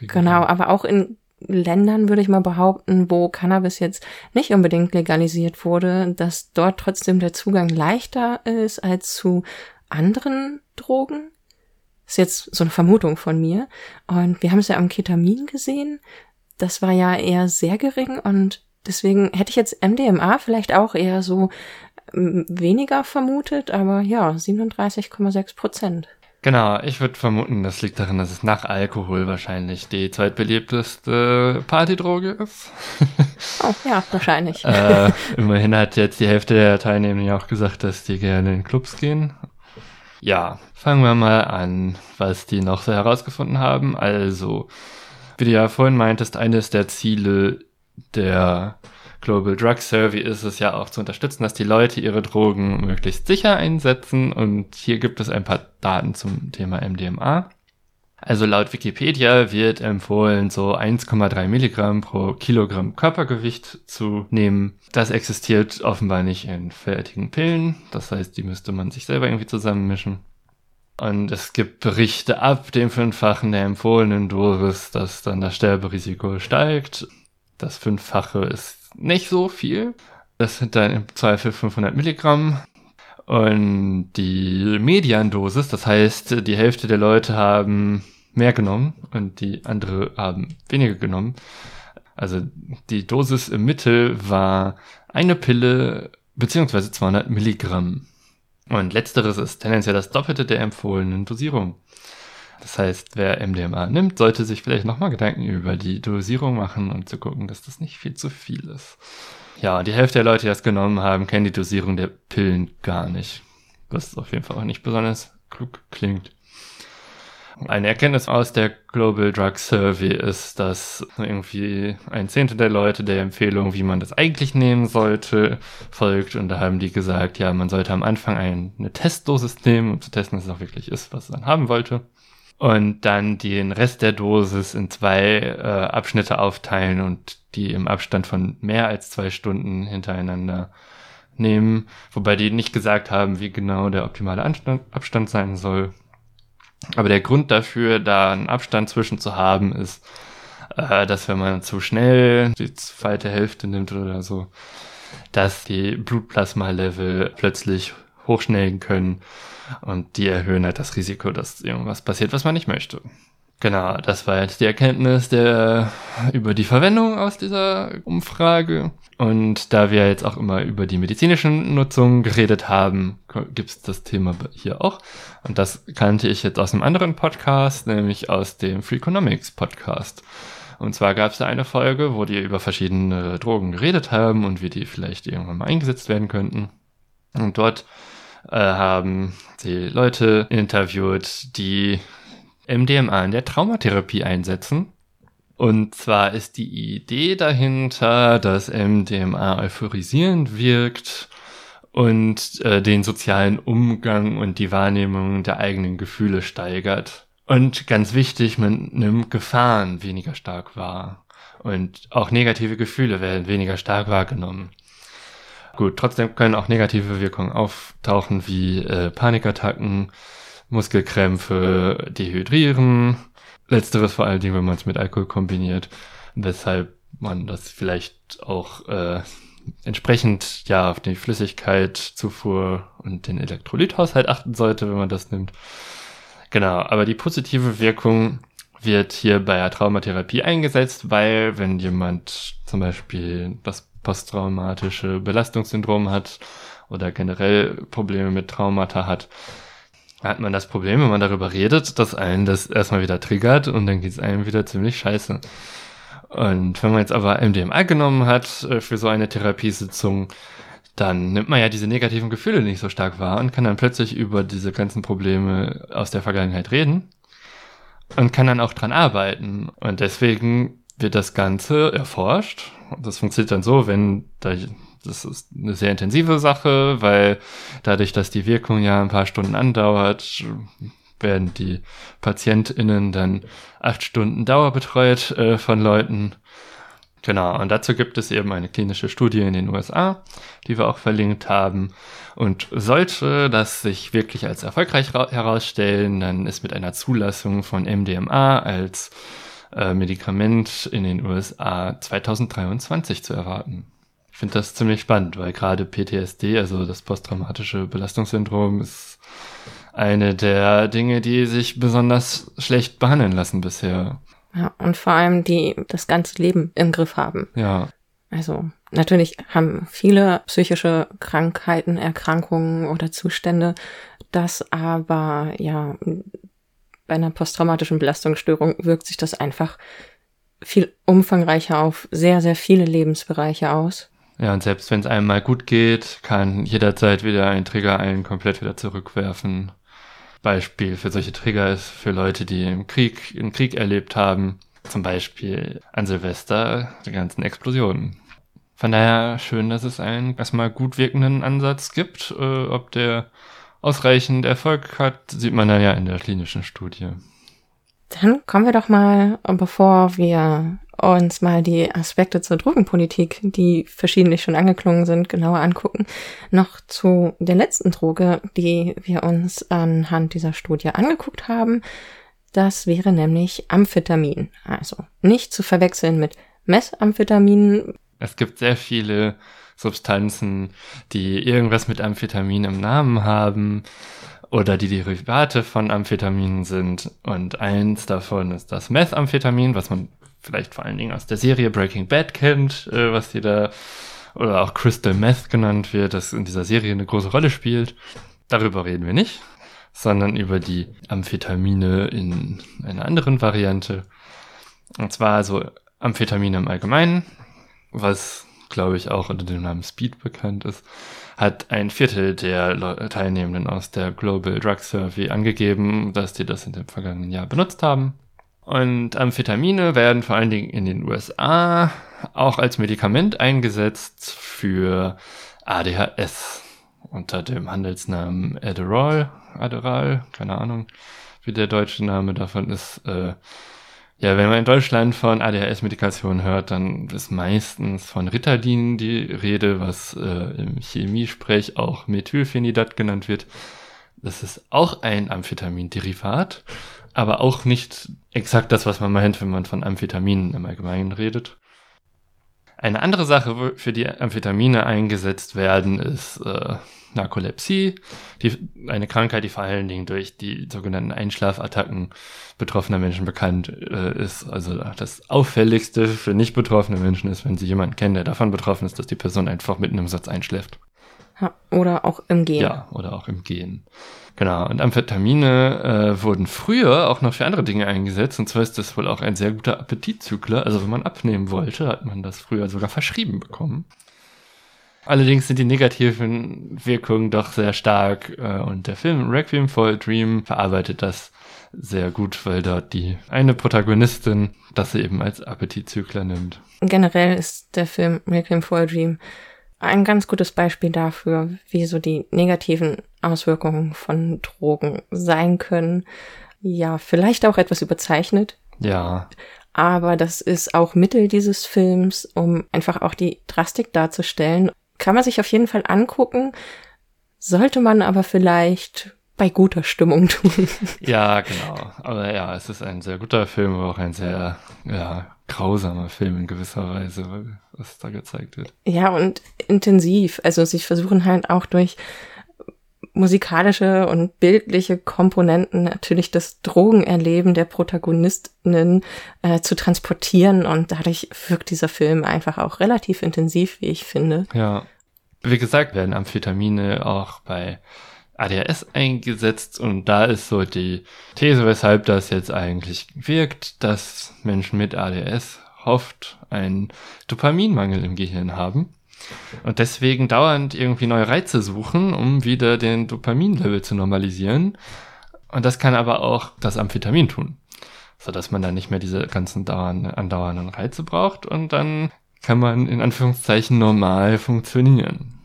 Genau, kann. aber auch in Ländern würde ich mal behaupten, wo Cannabis jetzt nicht unbedingt legalisiert wurde, dass dort trotzdem der Zugang leichter ist als zu anderen Drogen. Das ist jetzt so eine Vermutung von mir. Und wir haben es ja am Ketamin gesehen. Das war ja eher sehr gering und Deswegen hätte ich jetzt MDMA vielleicht auch eher so ähm, weniger vermutet, aber ja, 37,6 Prozent. Genau, ich würde vermuten, das liegt daran, dass es nach Alkohol wahrscheinlich die zweitbeliebteste Partydroge ist. oh ja, wahrscheinlich. äh, immerhin hat jetzt die Hälfte der Teilnehmer ja auch gesagt, dass die gerne in Clubs gehen. Ja, fangen wir mal an, was die noch so herausgefunden haben. Also, wie du ja vorhin meintest, eines der Ziele der Global Drug Survey ist es ja auch zu unterstützen, dass die Leute ihre Drogen möglichst sicher einsetzen. Und hier gibt es ein paar Daten zum Thema MDMA. Also laut Wikipedia wird empfohlen, so 1,3 Milligramm pro Kilogramm Körpergewicht zu nehmen. Das existiert offenbar nicht in fertigen Pillen. Das heißt, die müsste man sich selber irgendwie zusammenmischen. Und es gibt Berichte ab dem Fünffachen der empfohlenen Dosis, dass dann das Sterberisiko steigt. Das Fünffache ist nicht so viel. Das sind dann im Zweifel 500 Milligramm. Und die Mediandosis, das heißt, die Hälfte der Leute haben mehr genommen und die andere haben weniger genommen. Also die Dosis im Mittel war eine Pille beziehungsweise 200 Milligramm. Und letzteres ist tendenziell das Doppelte der empfohlenen Dosierung. Das heißt, wer MDMA nimmt, sollte sich vielleicht nochmal Gedanken über die Dosierung machen und zu gucken, dass das nicht viel zu viel ist. Ja, die Hälfte der Leute, die das genommen haben, kennen die Dosierung der Pillen gar nicht. Was auf jeden Fall auch nicht besonders klug klingt. Eine Erkenntnis aus der Global Drug Survey ist, dass irgendwie ein Zehntel der Leute der Empfehlung, wie man das eigentlich nehmen sollte, folgt. Und da haben die gesagt, ja, man sollte am Anfang eine Testdosis nehmen, um zu testen, dass es auch wirklich ist, was man haben wollte. Und dann den Rest der Dosis in zwei äh, Abschnitte aufteilen und die im Abstand von mehr als zwei Stunden hintereinander nehmen. Wobei die nicht gesagt haben, wie genau der optimale Anstand, Abstand sein soll. Aber der Grund dafür, da einen Abstand zwischen zu haben, ist, äh, dass wenn man zu schnell die zweite Hälfte nimmt oder so, dass die Blutplasma-Level plötzlich hochschnellen können und die erhöhen halt das Risiko, dass irgendwas passiert, was man nicht möchte. Genau, das war jetzt die Erkenntnis der, über die Verwendung aus dieser Umfrage. Und da wir jetzt auch immer über die medizinischen Nutzungen geredet haben, gibt's das Thema hier auch. Und das kannte ich jetzt aus einem anderen Podcast, nämlich aus dem Free Economics Podcast. Und zwar gab es da eine Folge, wo die über verschiedene Drogen geredet haben und wie die vielleicht irgendwann mal eingesetzt werden könnten. Und dort äh, haben die Leute interviewt, die MDMA in der Traumatherapie einsetzen. Und zwar ist die Idee dahinter, dass MDMA euphorisierend wirkt und äh, den sozialen Umgang und die Wahrnehmung der eigenen Gefühle steigert. Und ganz wichtig, man nimmt Gefahren weniger stark wahr. Und auch negative Gefühle werden weniger stark wahrgenommen. Gut, trotzdem können auch negative Wirkungen auftauchen wie äh, Panikattacken, Muskelkrämpfe, Dehydrieren. Letzteres vor allen Dingen, wenn man es mit Alkohol kombiniert, weshalb man das vielleicht auch äh, entsprechend ja auf die Flüssigkeitszufuhr und den Elektrolythaushalt achten sollte, wenn man das nimmt. Genau, aber die positive Wirkung wird hier bei der Traumatherapie eingesetzt, weil wenn jemand zum Beispiel das posttraumatische Belastungssyndrom hat oder generell Probleme mit Traumata hat, hat man das Problem, wenn man darüber redet, dass einen das erstmal wieder triggert und dann geht es einem wieder ziemlich scheiße. Und wenn man jetzt aber MDMA genommen hat äh, für so eine Therapiesitzung, dann nimmt man ja diese negativen Gefühle nicht so stark wahr und kann dann plötzlich über diese ganzen Probleme aus der Vergangenheit reden und kann dann auch dran arbeiten. Und deswegen wird das Ganze erforscht. Das funktioniert dann so, wenn da das ist eine sehr intensive Sache, weil dadurch, dass die Wirkung ja ein paar Stunden andauert, werden die PatientInnen dann acht Stunden dauerbetreut äh, von Leuten. Genau, und dazu gibt es eben eine klinische Studie in den USA, die wir auch verlinkt haben. Und sollte das sich wirklich als erfolgreich herausstellen, dann ist mit einer Zulassung von MDMA als äh, Medikament in den USA 2023 zu erwarten. Ich finde das ziemlich spannend, weil gerade PTSD, also das posttraumatische Belastungssyndrom, ist eine der Dinge, die sich besonders schlecht behandeln lassen bisher. Ja, und vor allem die das ganze Leben im Griff haben. Ja. Also natürlich haben viele psychische Krankheiten, Erkrankungen oder Zustände, das aber ja bei einer posttraumatischen Belastungsstörung wirkt sich das einfach viel umfangreicher auf sehr, sehr viele Lebensbereiche aus. Ja, und selbst wenn es einem mal gut geht, kann jederzeit wieder ein Trigger einen komplett wieder zurückwerfen. Beispiel für solche Trigger ist für Leute, die im Krieg, im Krieg erlebt haben, zum Beispiel an Silvester die ganzen Explosionen. Von daher schön, dass es einen erstmal gut wirkenden Ansatz gibt. Äh, ob der ausreichend Erfolg hat, sieht man dann ja in der klinischen Studie. Dann kommen wir doch mal, bevor wir uns mal die Aspekte zur Drogenpolitik, die verschiedentlich schon angeklungen sind, genauer angucken, noch zu der letzten Droge, die wir uns anhand dieser Studie angeguckt haben. Das wäre nämlich Amphetamin. Also nicht zu verwechseln mit Methamphetamin. Es gibt sehr viele Substanzen, die irgendwas mit Amphetamin im Namen haben oder die Derivate von Amphetaminen sind. Und eins davon ist das Methamphetamin, was man vielleicht vor allen Dingen aus der Serie Breaking Bad kennt, äh, was die da, oder auch Crystal Meth genannt wird, das in dieser Serie eine große Rolle spielt. Darüber reden wir nicht, sondern über die Amphetamine in einer anderen Variante. Und zwar also Amphetamine im Allgemeinen, was glaube ich auch unter dem Namen Speed bekannt ist, hat ein Viertel der Teilnehmenden aus der Global Drug Survey angegeben, dass die das in dem vergangenen Jahr benutzt haben. Und Amphetamine werden vor allen Dingen in den USA auch als Medikament eingesetzt für ADHS unter dem Handelsnamen Adderall, Adderall, keine Ahnung, wie der deutsche Name davon ist. Äh, ja, wenn man in Deutschland von ADHS-Medikation hört, dann ist meistens von Ritalin die Rede, was äh, im Chemiesprech auch Methylphenidat genannt wird. Das ist auch ein Amphetaminderivat, aber auch nicht exakt das, was man meint, wenn man von Amphetaminen im Allgemeinen redet. Eine andere Sache, für die Amphetamine eingesetzt werden, ist äh, Narkolepsie, die, eine Krankheit, die vor allen Dingen durch die sogenannten Einschlafattacken betroffener Menschen bekannt äh, ist. Also das Auffälligste für nicht betroffene Menschen ist, wenn sie jemanden kennen, der davon betroffen ist, dass die Person einfach mitten im Satz einschläft. Ja, oder auch im Gehen. Ja, oder auch im Gehen. Genau. Und Amphetamine äh, wurden früher auch noch für andere Dinge eingesetzt. Und zwar ist das wohl auch ein sehr guter Appetitzügler. Also wenn man abnehmen wollte, hat man das früher sogar verschrieben bekommen. Allerdings sind die negativen Wirkungen doch sehr stark äh, und der Film Requiem for a Dream verarbeitet das sehr gut, weil dort die eine Protagonistin das eben als Appetitzügler nimmt. Generell ist der Film Requiem for a Dream ein ganz gutes Beispiel dafür, wie so die negativen Auswirkungen von Drogen sein können. Ja, vielleicht auch etwas überzeichnet. Ja. Aber das ist auch Mittel dieses Films, um einfach auch die Drastik darzustellen kann man sich auf jeden Fall angucken, sollte man aber vielleicht bei guter Stimmung tun. Ja, genau. Aber ja, es ist ein sehr guter Film, aber auch ein sehr ja, grausamer Film in gewisser Weise, was da gezeigt wird. Ja, und intensiv. Also sie versuchen halt auch durch musikalische und bildliche Komponenten natürlich das Drogenerleben der Protagonistinnen äh, zu transportieren und dadurch wirkt dieser Film einfach auch relativ intensiv, wie ich finde. Ja. Wie gesagt, werden Amphetamine auch bei ADHS eingesetzt und da ist so die These, weshalb das jetzt eigentlich wirkt, dass Menschen mit ADHS oft einen Dopaminmangel im Gehirn haben und deswegen dauernd irgendwie neue Reize suchen, um wieder den Dopaminlevel zu normalisieren. Und das kann aber auch das Amphetamin tun. Sodass man dann nicht mehr diese ganzen dauernden, andauernden Reize braucht und dann kann man in Anführungszeichen normal funktionieren.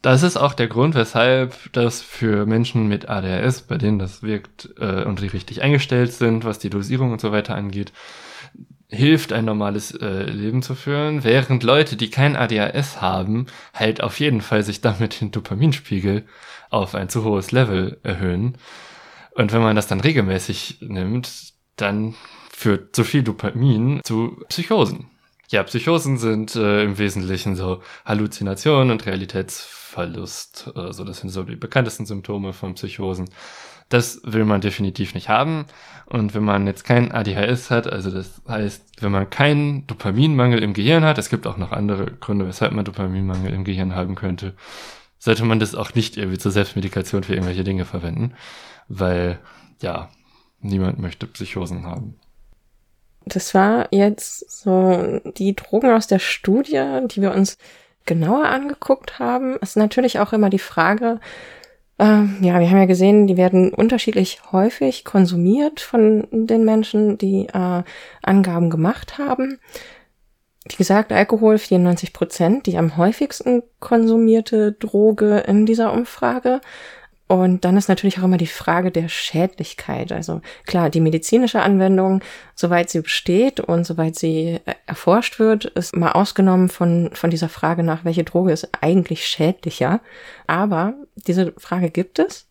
Das ist auch der Grund, weshalb das für Menschen mit ADHS, bei denen das wirkt äh, und die richtig eingestellt sind, was die Dosierung und so weiter angeht, hilft, ein normales äh, Leben zu führen, während Leute, die kein ADHS haben, halt auf jeden Fall sich damit den Dopaminspiegel auf ein zu hohes Level erhöhen. Und wenn man das dann regelmäßig nimmt, dann führt zu viel Dopamin zu Psychosen. Ja, Psychosen sind äh, im Wesentlichen so Halluzinationen und Realitätsverlust. Also das sind so die bekanntesten Symptome von Psychosen. Das will man definitiv nicht haben. Und wenn man jetzt kein ADHS hat, also das heißt, wenn man keinen Dopaminmangel im Gehirn hat, es gibt auch noch andere Gründe, weshalb man Dopaminmangel im Gehirn haben könnte, sollte man das auch nicht irgendwie zur Selbstmedikation für irgendwelche Dinge verwenden, weil ja, niemand möchte Psychosen haben. Das war jetzt so die Drogen aus der Studie, die wir uns genauer angeguckt haben. Es ist natürlich auch immer die Frage, äh, ja, wir haben ja gesehen, die werden unterschiedlich häufig konsumiert von den Menschen, die äh, Angaben gemacht haben. wie gesagt, Alkohol 94 Prozent, die am häufigsten konsumierte Droge in dieser Umfrage. Und dann ist natürlich auch immer die Frage der Schädlichkeit. Also klar, die medizinische Anwendung, soweit sie besteht und soweit sie äh, erforscht wird, ist mal ausgenommen von, von dieser Frage nach, welche Droge ist eigentlich schädlicher. Aber diese Frage gibt es.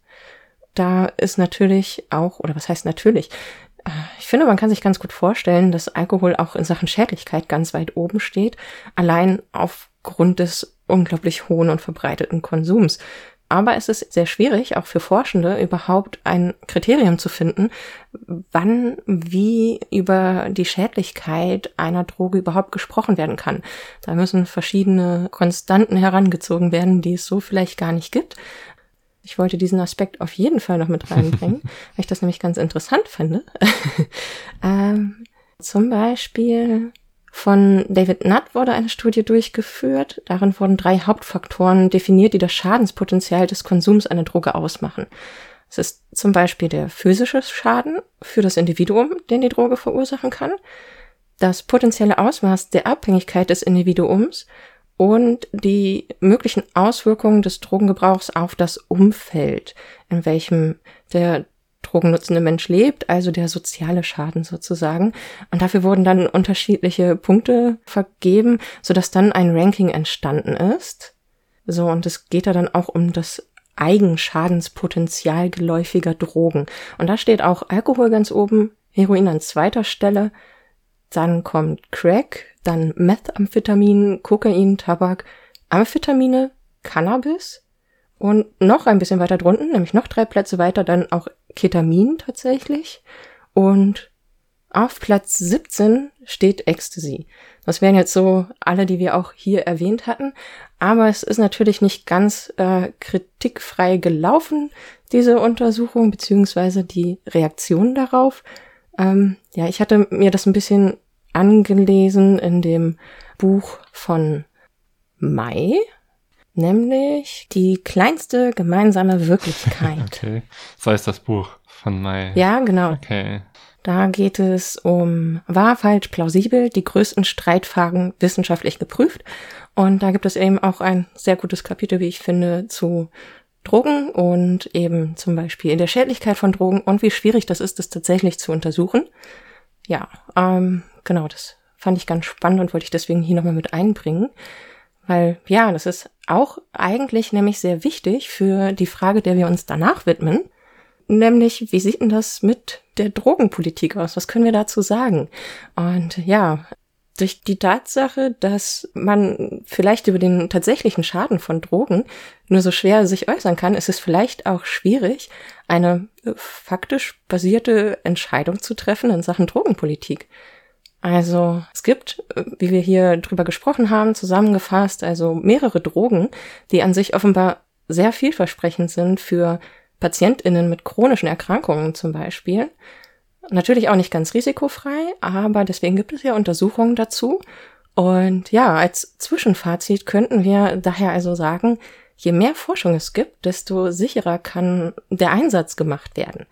Da ist natürlich auch, oder was heißt natürlich? Äh, ich finde, man kann sich ganz gut vorstellen, dass Alkohol auch in Sachen Schädlichkeit ganz weit oben steht, allein aufgrund des unglaublich hohen und verbreiteten Konsums. Aber es ist sehr schwierig, auch für Forschende, überhaupt ein Kriterium zu finden, wann wie über die Schädlichkeit einer Droge überhaupt gesprochen werden kann. Da müssen verschiedene Konstanten herangezogen werden, die es so vielleicht gar nicht gibt. Ich wollte diesen Aspekt auf jeden Fall noch mit reinbringen, weil ich das nämlich ganz interessant finde. ähm, zum Beispiel von David Nutt wurde eine Studie durchgeführt. Darin wurden drei Hauptfaktoren definiert, die das Schadenspotenzial des Konsums einer Droge ausmachen. Es ist zum Beispiel der physische Schaden für das Individuum, den die Droge verursachen kann, das potenzielle Ausmaß der Abhängigkeit des Individuums und die möglichen Auswirkungen des Drogengebrauchs auf das Umfeld, in welchem der drogennutzende Mensch lebt, also der soziale Schaden sozusagen. Und dafür wurden dann unterschiedliche Punkte vergeben, sodass dann ein Ranking entstanden ist. So, und es geht da dann auch um das Eigenschadenspotenzial geläufiger Drogen. Und da steht auch Alkohol ganz oben, Heroin an zweiter Stelle, dann kommt Crack, dann Methamphetamin, Kokain, Tabak, Amphetamine, Cannabis und noch ein bisschen weiter drunten, nämlich noch drei Plätze weiter, dann auch Ketamin tatsächlich. Und auf Platz 17 steht Ecstasy. Das wären jetzt so alle, die wir auch hier erwähnt hatten. Aber es ist natürlich nicht ganz äh, kritikfrei gelaufen, diese Untersuchung, beziehungsweise die Reaktion darauf. Ähm, ja, ich hatte mir das ein bisschen angelesen in dem Buch von Mai, nämlich die kleinste gemeinsame Wirklichkeit. Okay, so heißt das Buch von Mai. Ja, genau. Okay. Da geht es um wahr, falsch, plausibel, die größten Streitfragen wissenschaftlich geprüft. Und da gibt es eben auch ein sehr gutes Kapitel, wie ich finde, zu Drogen und eben zum Beispiel in der Schädlichkeit von Drogen und wie schwierig das ist, das tatsächlich zu untersuchen. Ja, ähm, genau, das fand ich ganz spannend und wollte ich deswegen hier nochmal mit einbringen. Weil, ja, das ist auch eigentlich nämlich sehr wichtig für die Frage, der wir uns danach widmen. Nämlich, wie sieht denn das mit der Drogenpolitik aus? Was können wir dazu sagen? Und ja, durch die Tatsache, dass man vielleicht über den tatsächlichen Schaden von Drogen nur so schwer sich äußern kann, ist es vielleicht auch schwierig, eine faktisch basierte Entscheidung zu treffen in Sachen Drogenpolitik. Also es gibt, wie wir hier drüber gesprochen haben, zusammengefasst, also mehrere Drogen, die an sich offenbar sehr vielversprechend sind für Patientinnen mit chronischen Erkrankungen zum Beispiel. Natürlich auch nicht ganz risikofrei, aber deswegen gibt es ja Untersuchungen dazu. Und ja, als Zwischenfazit könnten wir daher also sagen, je mehr Forschung es gibt, desto sicherer kann der Einsatz gemacht werden.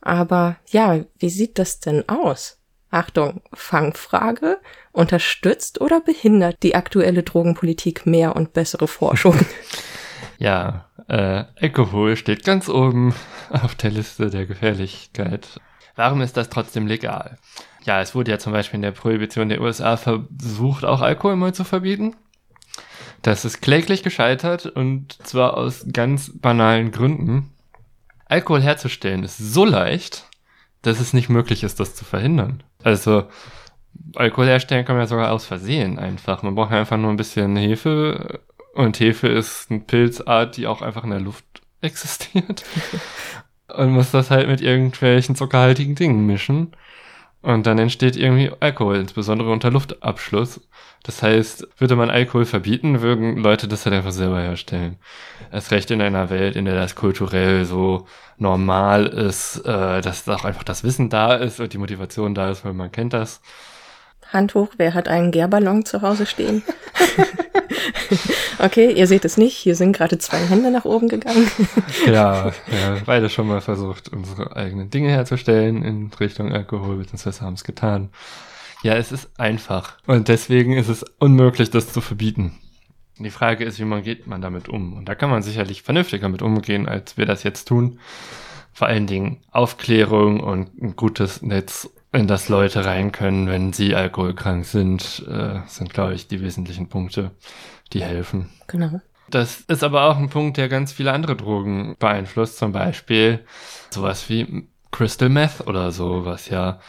Aber ja, wie sieht das denn aus? Achtung, Fangfrage. Unterstützt oder behindert die aktuelle Drogenpolitik mehr und bessere Forschung? Ja, äh, Alkohol steht ganz oben auf der Liste der Gefährlichkeit. Warum ist das trotzdem legal? Ja, es wurde ja zum Beispiel in der Prohibition der USA versucht, auch Alkohol mal zu verbieten. Das ist kläglich gescheitert und zwar aus ganz banalen Gründen. Alkohol herzustellen ist so leicht, dass es nicht möglich ist, das zu verhindern. Also Alkohol herstellen kann man ja sogar aus Versehen einfach. Man braucht einfach nur ein bisschen Hefe und Hefe ist eine Pilzart, die auch einfach in der Luft existiert. und muss das halt mit irgendwelchen zuckerhaltigen Dingen mischen. Und dann entsteht irgendwie Alkohol, insbesondere unter Luftabschluss. Das heißt, würde man Alkohol verbieten, würden Leute das halt einfach selber herstellen. Erst recht in einer Welt, in der das kulturell so normal ist, äh, dass auch einfach das Wissen da ist und die Motivation da ist, weil man kennt das. Hand hoch, wer hat einen Gärballon zu Hause stehen? okay, ihr seht es nicht, hier sind gerade zwei Hände nach oben gegangen. ja, ja, beide schon mal versucht, unsere eigenen Dinge herzustellen in Richtung Alkohol, beziehungsweise haben es getan. Ja, es ist einfach. Und deswegen ist es unmöglich, das zu verbieten. Die Frage ist, wie man geht man damit um? Und da kann man sicherlich vernünftiger mit umgehen, als wir das jetzt tun. Vor allen Dingen Aufklärung und ein gutes Netz, in das Leute rein können, wenn sie alkoholkrank sind, äh, sind, glaube ich, die wesentlichen Punkte, die helfen. Genau. Das ist aber auch ein Punkt, der ganz viele andere Drogen beeinflusst. Zum Beispiel sowas wie Crystal Meth oder so, was ja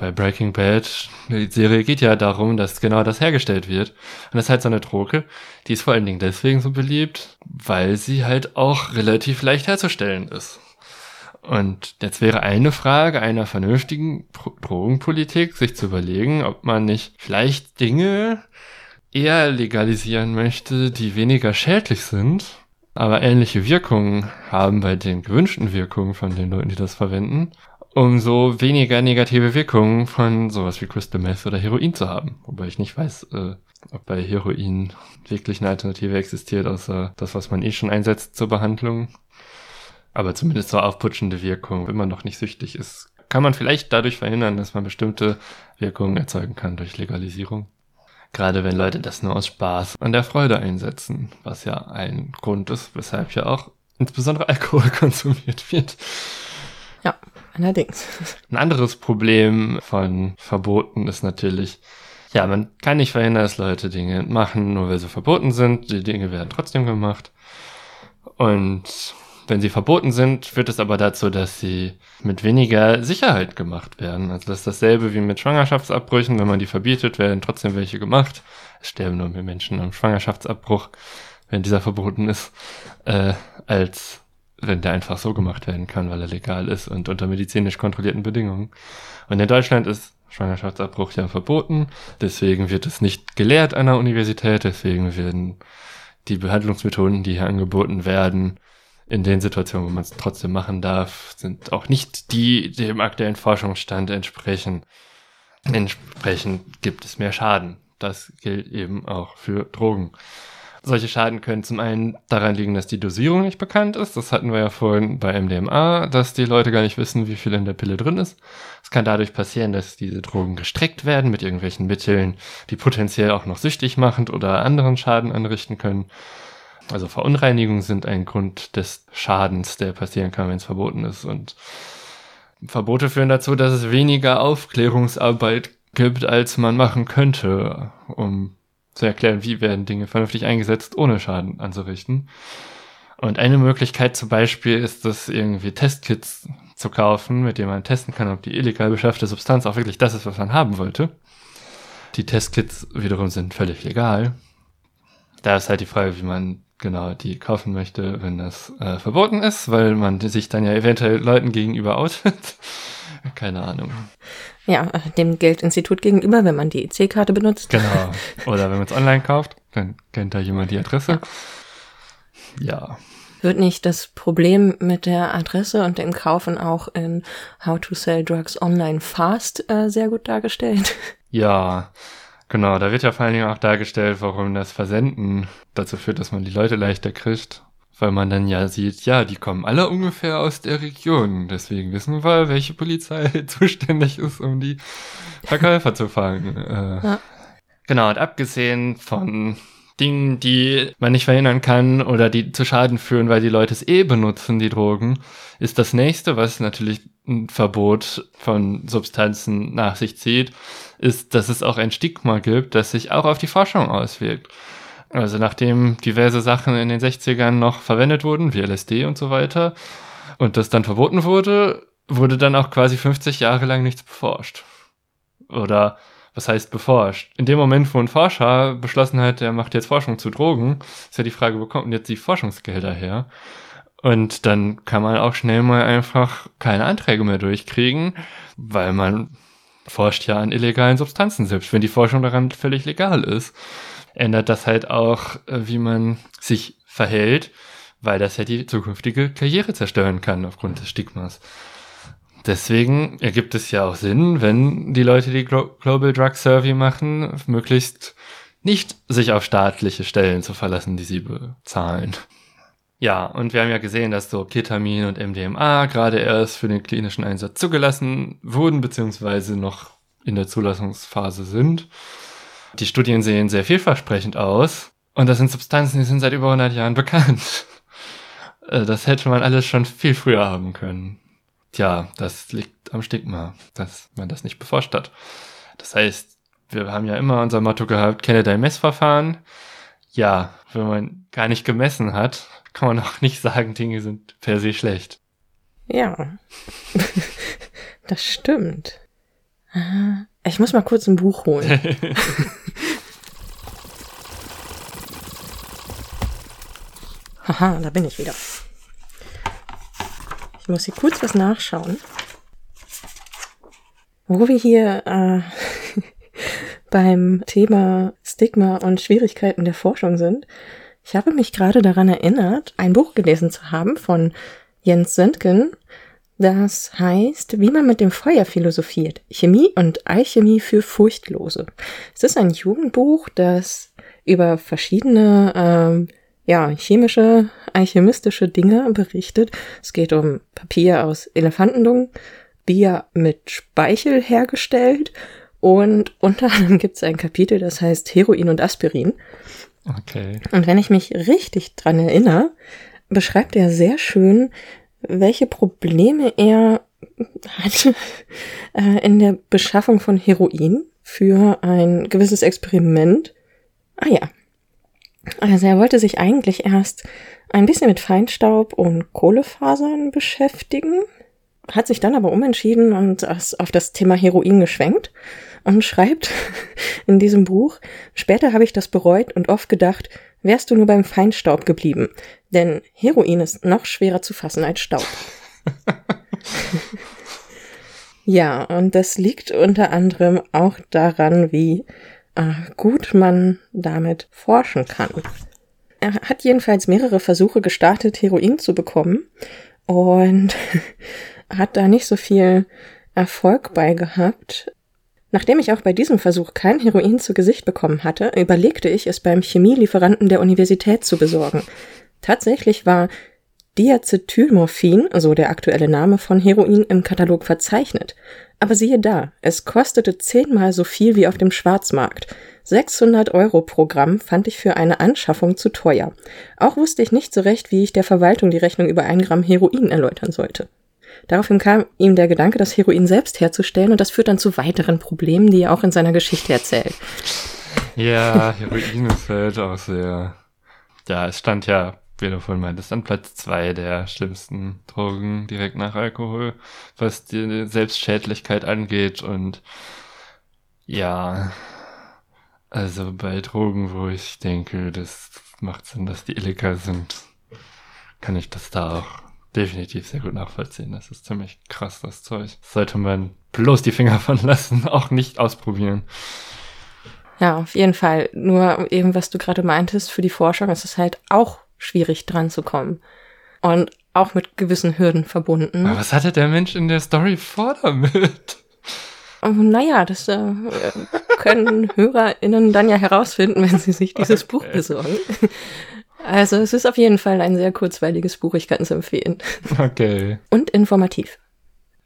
bei Breaking Bad, die Serie geht ja darum, dass genau das hergestellt wird. Und das ist halt so eine Droge, die ist vor allen Dingen deswegen so beliebt, weil sie halt auch relativ leicht herzustellen ist. Und jetzt wäre eine Frage einer vernünftigen Drogenpolitik, sich zu überlegen, ob man nicht vielleicht Dinge eher legalisieren möchte, die weniger schädlich sind, aber ähnliche Wirkungen haben bei den gewünschten Wirkungen von den Leuten, die das verwenden, um so weniger negative Wirkungen von sowas wie Crystal Meth oder Heroin zu haben. Wobei ich nicht weiß, äh, ob bei Heroin wirklich eine Alternative existiert, außer das, was man eh schon einsetzt zur Behandlung. Aber zumindest so aufputschende Wirkung, wenn man noch nicht süchtig ist, kann man vielleicht dadurch verhindern, dass man bestimmte Wirkungen erzeugen kann durch Legalisierung. Gerade wenn Leute das nur aus Spaß und der Freude einsetzen, was ja ein Grund ist, weshalb ja auch insbesondere Alkohol konsumiert wird. Ja, allerdings. Ein anderes Problem von Verboten ist natürlich, ja, man kann nicht verhindern, dass Leute Dinge machen, nur weil sie verboten sind. Die Dinge werden trotzdem gemacht. Und wenn sie verboten sind, führt es aber dazu, dass sie mit weniger Sicherheit gemacht werden. Also das ist dasselbe wie mit Schwangerschaftsabbrüchen. Wenn man die verbietet, werden trotzdem welche gemacht. Es sterben nur mehr Menschen am Schwangerschaftsabbruch, wenn dieser verboten ist, äh, als wenn der einfach so gemacht werden kann, weil er legal ist und unter medizinisch kontrollierten Bedingungen. Und in Deutschland ist Schwangerschaftsabbruch ja verboten. Deswegen wird es nicht gelehrt an der Universität. Deswegen werden die Behandlungsmethoden, die hier angeboten werden, in den Situationen, wo man es trotzdem machen darf, sind auch nicht die, die dem aktuellen Forschungsstand entsprechen. Entsprechend gibt es mehr Schaden. Das gilt eben auch für Drogen. Solche Schaden können zum einen daran liegen, dass die Dosierung nicht bekannt ist. Das hatten wir ja vorhin bei MDMA, dass die Leute gar nicht wissen, wie viel in der Pille drin ist. Es kann dadurch passieren, dass diese Drogen gestreckt werden mit irgendwelchen Mitteln, die potenziell auch noch süchtig machend oder anderen Schaden anrichten können. Also Verunreinigungen sind ein Grund des Schadens, der passieren kann, wenn es verboten ist. Und Verbote führen dazu, dass es weniger Aufklärungsarbeit gibt, als man machen könnte, um zu erklären, wie werden Dinge vernünftig eingesetzt, ohne Schaden anzurichten. Und eine Möglichkeit zum Beispiel ist es, irgendwie Testkits zu kaufen, mit denen man testen kann, ob die illegal beschaffte Substanz auch wirklich das ist, was man haben wollte. Die Testkits wiederum sind völlig legal. Da ist halt die Frage, wie man genau die kaufen möchte, wenn das äh, verboten ist, weil man sich dann ja eventuell Leuten gegenüber outet. Keine Ahnung. Ja, dem Geldinstitut gegenüber, wenn man die EC-Karte benutzt. Genau. Oder wenn man es online kauft, dann kennt da jemand die Adresse. Ja. ja. Wird nicht das Problem mit der Adresse und dem Kaufen auch in How to Sell Drugs Online Fast äh, sehr gut dargestellt? Ja, Genau, da wird ja vor allen Dingen auch dargestellt, warum das Versenden dazu führt, dass man die Leute leichter kriegt. Weil man dann ja sieht, ja, die kommen alle ungefähr aus der Region. Deswegen wissen wir, welche Polizei zuständig ist, um die Verkäufer zu fangen. Äh, ja. Genau, und abgesehen von Dingen, die man nicht verhindern kann oder die zu Schaden führen, weil die Leute es eh benutzen, die Drogen, ist das nächste, was natürlich ein Verbot von Substanzen nach sich zieht, ist, dass es auch ein Stigma gibt, das sich auch auf die Forschung auswirkt. Also nachdem diverse Sachen in den 60ern noch verwendet wurden, wie LSD und so weiter, und das dann verboten wurde, wurde dann auch quasi 50 Jahre lang nichts beforscht. Oder was heißt beforscht? In dem Moment, wo ein Forscher beschlossen hat, er macht jetzt Forschung zu Drogen, ist ja die Frage, wo kommen jetzt die Forschungsgelder her? Und dann kann man auch schnell mal einfach keine Anträge mehr durchkriegen, weil man forscht ja an illegalen Substanzen, selbst wenn die Forschung daran völlig legal ist. Ändert das halt auch, äh, wie man sich verhält, weil das ja die zukünftige Karriere zerstören kann aufgrund des Stigmas. Deswegen ergibt es ja auch Sinn, wenn die Leute, die Global Drug Survey machen, möglichst nicht sich auf staatliche Stellen zu verlassen, die sie bezahlen. Ja, und wir haben ja gesehen, dass so Ketamin und MDMA gerade erst für den klinischen Einsatz zugelassen wurden, beziehungsweise noch in der Zulassungsphase sind. Die Studien sehen sehr vielversprechend aus. Und das sind Substanzen, die sind seit über 100 Jahren bekannt. Äh, das hätte man alles schon viel früher haben können. Tja, das liegt am Stigma, dass man das nicht beforscht hat. Das heißt, wir haben ja immer unser Motto gehabt, kenne dein Messverfahren. Ja, wenn man gar nicht gemessen hat, kann man auch nicht sagen, Dinge sind per se schlecht. Ja, das stimmt. Ich muss mal kurz ein Buch holen. Haha, da bin ich wieder. Ich muss hier kurz was nachschauen. Wo wir hier äh, beim Thema Stigma und Schwierigkeiten der Forschung sind. Ich habe mich gerade daran erinnert, ein Buch gelesen zu haben von Jens Söntgen. Das heißt, wie man mit dem Feuer philosophiert. Chemie und Alchemie für Furchtlose. Es ist ein Jugendbuch, das über verschiedene ähm, ja, chemische, alchemistische Dinge berichtet. Es geht um Papier aus Elefantendungen, Bier mit Speichel hergestellt und unter anderem gibt es ein Kapitel, das heißt Heroin und Aspirin. Okay. Und wenn ich mich richtig dran erinnere, beschreibt er sehr schön, welche Probleme er hatte äh, in der Beschaffung von Heroin für ein gewisses Experiment. Ah ja, also er wollte sich eigentlich erst ein bisschen mit Feinstaub und Kohlefasern beschäftigen, hat sich dann aber umentschieden und auf das Thema Heroin geschwenkt und schreibt in diesem Buch, später habe ich das bereut und oft gedacht, wärst du nur beim Feinstaub geblieben, denn Heroin ist noch schwerer zu fassen als Staub. ja, und das liegt unter anderem auch daran, wie äh, gut man damit forschen kann. Er hat jedenfalls mehrere Versuche gestartet, Heroin zu bekommen und hat da nicht so viel Erfolg bei gehabt. Nachdem ich auch bei diesem Versuch kein Heroin zu Gesicht bekommen hatte, überlegte ich, es beim Chemielieferanten der Universität zu besorgen. Tatsächlich war Diacetylmorphin, so der aktuelle Name von Heroin, im Katalog verzeichnet. Aber siehe da, es kostete zehnmal so viel wie auf dem Schwarzmarkt. 600 Euro pro Gramm fand ich für eine Anschaffung zu teuer. Auch wusste ich nicht so recht, wie ich der Verwaltung die Rechnung über ein Gramm Heroin erläutern sollte. Daraufhin kam ihm der Gedanke, das Heroin selbst herzustellen und das führt dann zu weiteren Problemen, die er auch in seiner Geschichte erzählt. Ja, Heroin ist halt auch sehr. Ja, es stand ja wie du vorhin meintest, an Platz zwei der schlimmsten Drogen direkt nach Alkohol, was die Selbstschädlichkeit angeht. Und ja, also bei Drogen, wo ich denke, das macht Sinn, dass die illegal sind, kann ich das da auch definitiv sehr gut nachvollziehen. Das ist ziemlich krass, das Zeug. Sollte man bloß die Finger von lassen, auch nicht ausprobieren. Ja, auf jeden Fall. Nur eben, was du gerade meintest, für die Forschung ist es halt auch schwierig dran zu kommen. Und auch mit gewissen Hürden verbunden. Aber was hatte der Mensch in der Story vor damit? Naja, das äh, können HörerInnen dann ja herausfinden, wenn sie sich dieses Buch besorgen. Also es ist auf jeden Fall ein sehr kurzweiliges Buch, ich kann es empfehlen. Okay. Und informativ.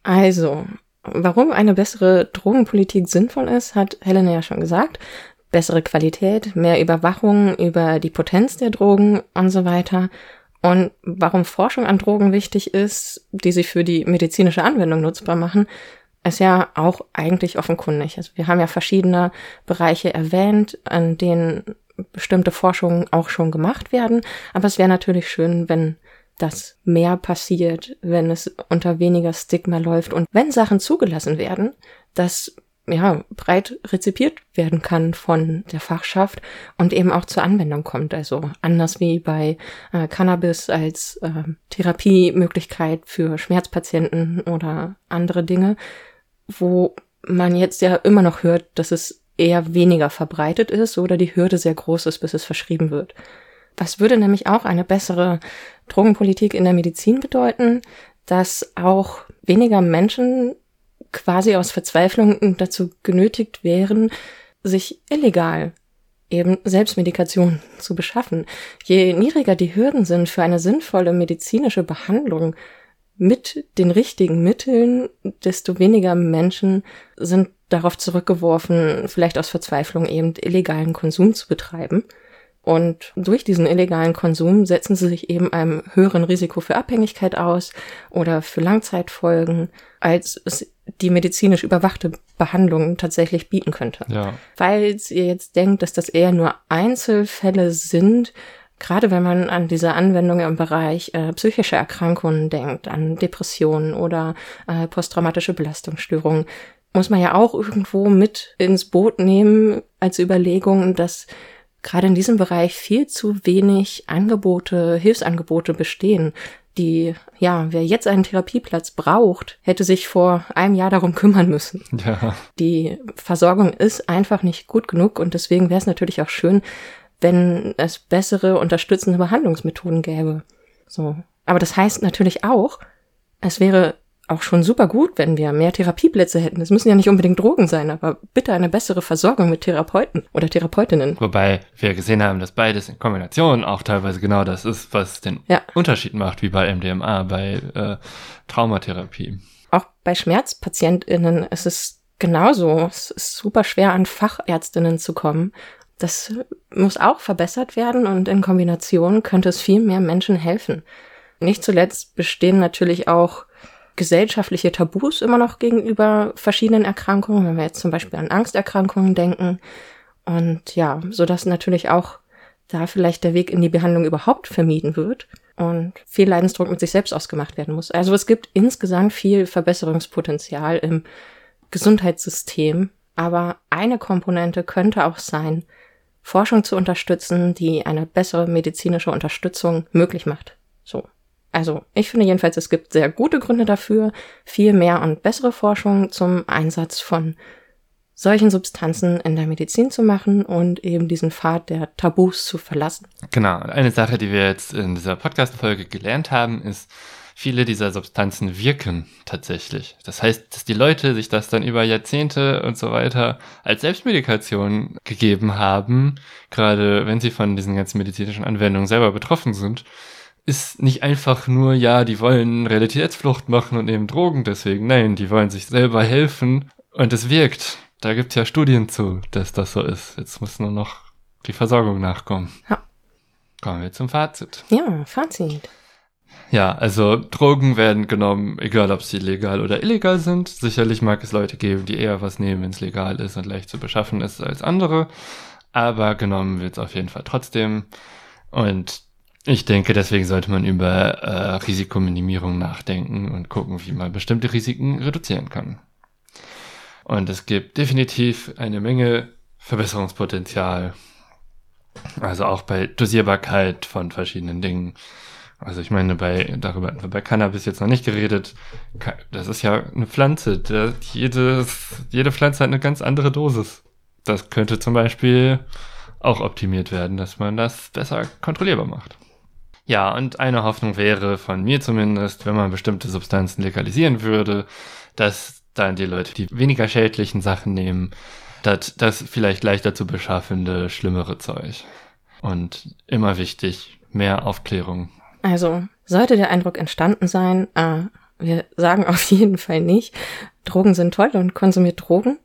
Also, warum eine bessere Drogenpolitik sinnvoll ist, hat Helena ja schon gesagt bessere Qualität, mehr Überwachung über die Potenz der Drogen und so weiter. Und warum Forschung an Drogen wichtig ist, die sich für die medizinische Anwendung nutzbar machen, ist ja auch eigentlich offenkundig. Also wir haben ja verschiedene Bereiche erwähnt, an denen bestimmte Forschungen auch schon gemacht werden. Aber es wäre natürlich schön, wenn das mehr passiert, wenn es unter weniger Stigma läuft und wenn Sachen zugelassen werden, dass ja, breit rezipiert werden kann von der Fachschaft und eben auch zur Anwendung kommt. Also anders wie bei äh, Cannabis als äh, Therapiemöglichkeit für Schmerzpatienten oder andere Dinge, wo man jetzt ja immer noch hört, dass es eher weniger verbreitet ist oder die Hürde sehr groß ist, bis es verschrieben wird. Was würde nämlich auch eine bessere Drogenpolitik in der Medizin bedeuten, dass auch weniger Menschen quasi aus Verzweiflung dazu genötigt wären, sich illegal eben Selbstmedikation zu beschaffen. Je niedriger die Hürden sind für eine sinnvolle medizinische Behandlung, mit den richtigen Mitteln, desto weniger Menschen sind darauf zurückgeworfen, vielleicht aus Verzweiflung eben illegalen Konsum zu betreiben. Und durch diesen illegalen Konsum setzen sie sich eben einem höheren Risiko für Abhängigkeit aus oder für Langzeitfolgen, als es die medizinisch überwachte Behandlung tatsächlich bieten könnte. Ja. Falls ihr jetzt denkt, dass das eher nur Einzelfälle sind, gerade wenn man an diese Anwendung im Bereich äh, psychische Erkrankungen denkt, an Depressionen oder äh, posttraumatische Belastungsstörungen, muss man ja auch irgendwo mit ins Boot nehmen als Überlegung, dass gerade in diesem Bereich viel zu wenig Angebote, Hilfsangebote bestehen, die, ja, wer jetzt einen Therapieplatz braucht, hätte sich vor einem Jahr darum kümmern müssen. Ja. Die Versorgung ist einfach nicht gut genug und deswegen wäre es natürlich auch schön, wenn es bessere unterstützende Behandlungsmethoden gäbe. So. Aber das heißt natürlich auch, es wäre auch schon super gut, wenn wir mehr Therapieplätze hätten. Es müssen ja nicht unbedingt Drogen sein, aber bitte eine bessere Versorgung mit Therapeuten oder Therapeutinnen. Wobei wir gesehen haben, dass beides in Kombination auch teilweise genau das ist, was den Ja. Unterschied macht, wie bei MDMA, bei äh, Traumatherapie. Auch bei SchmerzpatientInnen ist es genauso. Es ist super schwer, an Fachärztinnen zu kommen. Das muss auch verbessert werden und in Kombination könnte es viel mehr Menschen helfen. Nicht zuletzt bestehen natürlich auch gesellschaftliche Tabus immer noch gegenüber verschiedenen Erkrankungen, wenn wir jetzt zum Beispiel an Angsterkrankungen denken. Und ja, so dass natürlich auch da vielleicht der Weg in die Behandlung überhaupt vermieden wird und viel Leidensdruck mit sich selbst ausgemacht werden muss. Also es gibt insgesamt viel Verbesserungspotenzial im Gesundheitssystem, aber eine Komponente könnte auch sein, Forschung zu unterstützen, die eine bessere medizinische Unterstützung möglich macht. So. Also, ich finde jedenfalls, es gibt sehr gute Gründe dafür, viel mehr und bessere Forschung zum Einsatz von solchen Substanzen in der Medizin zu machen und eben diesen Pfad der Tabus zu verlassen. Genau. Eine Sache, die wir jetzt in dieser Podcast-Folge gelernt haben, ist, viele dieser Substanzen wirken tatsächlich. Das heißt, dass die Leute sich das dann über Jahrzehnte und so weiter als Selbstmedikation gegeben haben, gerade wenn sie von diesen ganzen medizinischen Anwendungen selber betroffen sind, ist nicht einfach nur, ja, die wollen Realitätsflucht machen und nehmen Drogen deswegen. Nein, die wollen sich selber helfen und es wirkt. Da gibt's ja Studien zu, dass das so ist. Jetzt muss nur noch die Versorgung nachkommen. Ja. Kommen wir zum Fazit. Ja, Fazit. Ja, also Drogen werden genommen, egal ob sie legal oder illegal sind. Sicherlich mag es Leute geben, die eher was nehmen, wenn es legal ist und leicht zu beschaffen ist als andere. Aber genommen wird es auf jeden Fall trotzdem. Und ich denke, deswegen sollte man über äh, Risikominimierung nachdenken und gucken, wie man bestimmte Risiken reduzieren kann. Und es gibt definitiv eine Menge Verbesserungspotenzial. Also auch bei Dosierbarkeit von verschiedenen Dingen. Also ich meine, bei, darüber hatten wir bei Cannabis jetzt noch nicht geredet. Das ist ja eine Pflanze. Da, jedes, jede Pflanze hat eine ganz andere Dosis. Das könnte zum Beispiel auch optimiert werden, dass man das besser kontrollierbar macht. Ja, und eine Hoffnung wäre, von mir zumindest, wenn man bestimmte Substanzen legalisieren würde, dass dann die Leute die weniger schädlichen Sachen nehmen, das, das vielleicht leichter zu beschaffende, schlimmere Zeug. Und immer wichtig, mehr Aufklärung. Also, sollte der Eindruck entstanden sein, äh, wir sagen auf jeden Fall nicht, Drogen sind toll und konsumiert Drogen,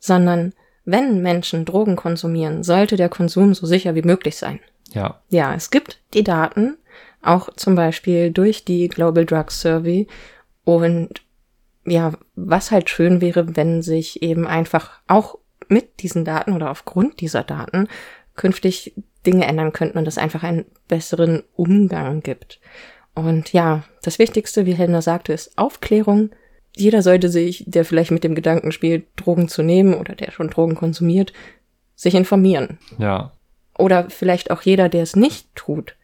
sondern wenn Menschen Drogen konsumieren, sollte der Konsum so sicher wie möglich sein. Ja, Ja, es gibt die Daten, auch zum Beispiel durch die Global Drug Survey. Und ja, was halt schön wäre, wenn sich eben einfach auch mit diesen Daten oder aufgrund dieser Daten künftig Dinge ändern könnten und es einfach einen besseren Umgang gibt. Und ja, das Wichtigste, wie Helena sagte, ist Aufklärung. Jeder sollte sich, der vielleicht mit dem Gedanken spielt, Drogen zu nehmen oder der schon Drogen konsumiert, sich informieren ja, oder vielleicht auch jeder, der es nicht tut.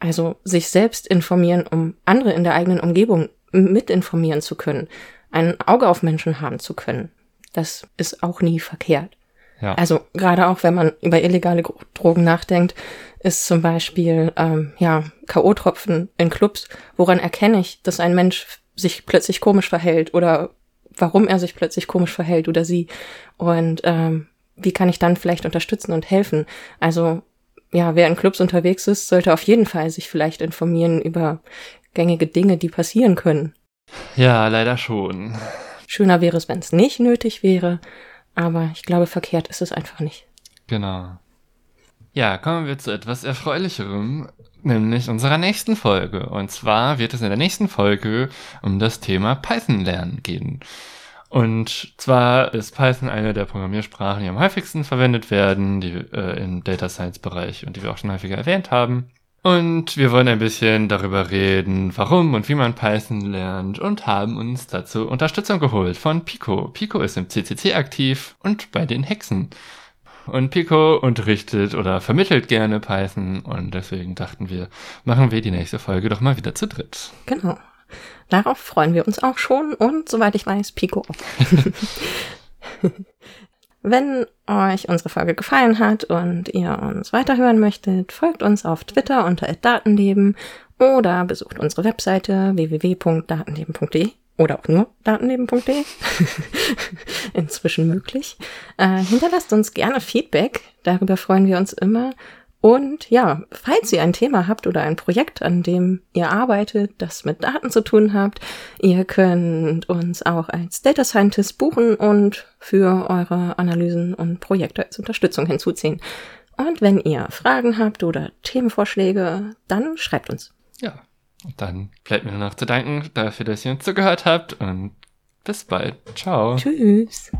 Also sich selbst informieren, um andere in der eigenen Umgebung mitinformieren zu können, ein Auge auf Menschen haben zu können. Das ist auch nie verkehrt. ja. Also gerade auch, wenn man über illegale Drogen nachdenkt, ist zum Beispiel ähm, ja KO-Tropfen in Clubs. Woran erkenne ich, dass ein Mensch sich plötzlich komisch verhält oder warum er sich plötzlich komisch verhält oder sie? Und ähm, wie kann ich dann vielleicht unterstützen und helfen? Also ja, wer in Clubs unterwegs ist, sollte auf jeden Fall sich vielleicht informieren über gängige Dinge, die passieren können. Ja, leider schon. Schöner wäre es, wenn es nicht nötig wäre, aber ich glaube, verkehrt ist es einfach nicht. Genau. Ja, kommen wir zu etwas Erfreulicherem, nämlich unserer nächsten Folge. Und zwar wird es in der nächsten Folge um das Thema Python lernen gehen. Und zwar ist Python eine der Programmiersprachen, die am häufigsten verwendet werden, die äh, im Data Science Bereich und die wir auch schon häufiger erwähnt haben. Und wir wollen ein bisschen darüber reden, warum und wie man Python lernt und haben uns dazu Unterstützung geholt von Pico. Pico ist im CCC aktiv und bei den Hexen. Und Pico unterrichtet oder vermittelt gerne Python und deswegen dachten wir, machen wir die nächste Folge doch mal wieder zu dritt. Genau. Darauf freuen wir uns auch schon und soweit ich weiß, Pico auch. Wenn euch unsere Folge gefallen hat und ihr uns weiterhören möchtet, folgt uns auf Twitter unter Datenleben oder besucht unsere Webseite www.datenleben.de oder auch nur datenleben.de. Inzwischen möglich. Äh, hinterlasst uns gerne Feedback. Darüber freuen wir uns immer. Und ja, falls ihr ein Thema habt oder ein Projekt, an dem ihr arbeitet, das mit Daten zu tun habt, ihr könnt uns auch als Data Scientist buchen und für eure Analysen und Projekte als Unterstützung hinzuziehen. Und wenn ihr Fragen habt oder Themenvorschläge, dann schreibt uns. Ja, dann bleibt mir nur noch zu danken dafür, dass ihr uns zugehört habt und bis bald. Ciao. Tschüss.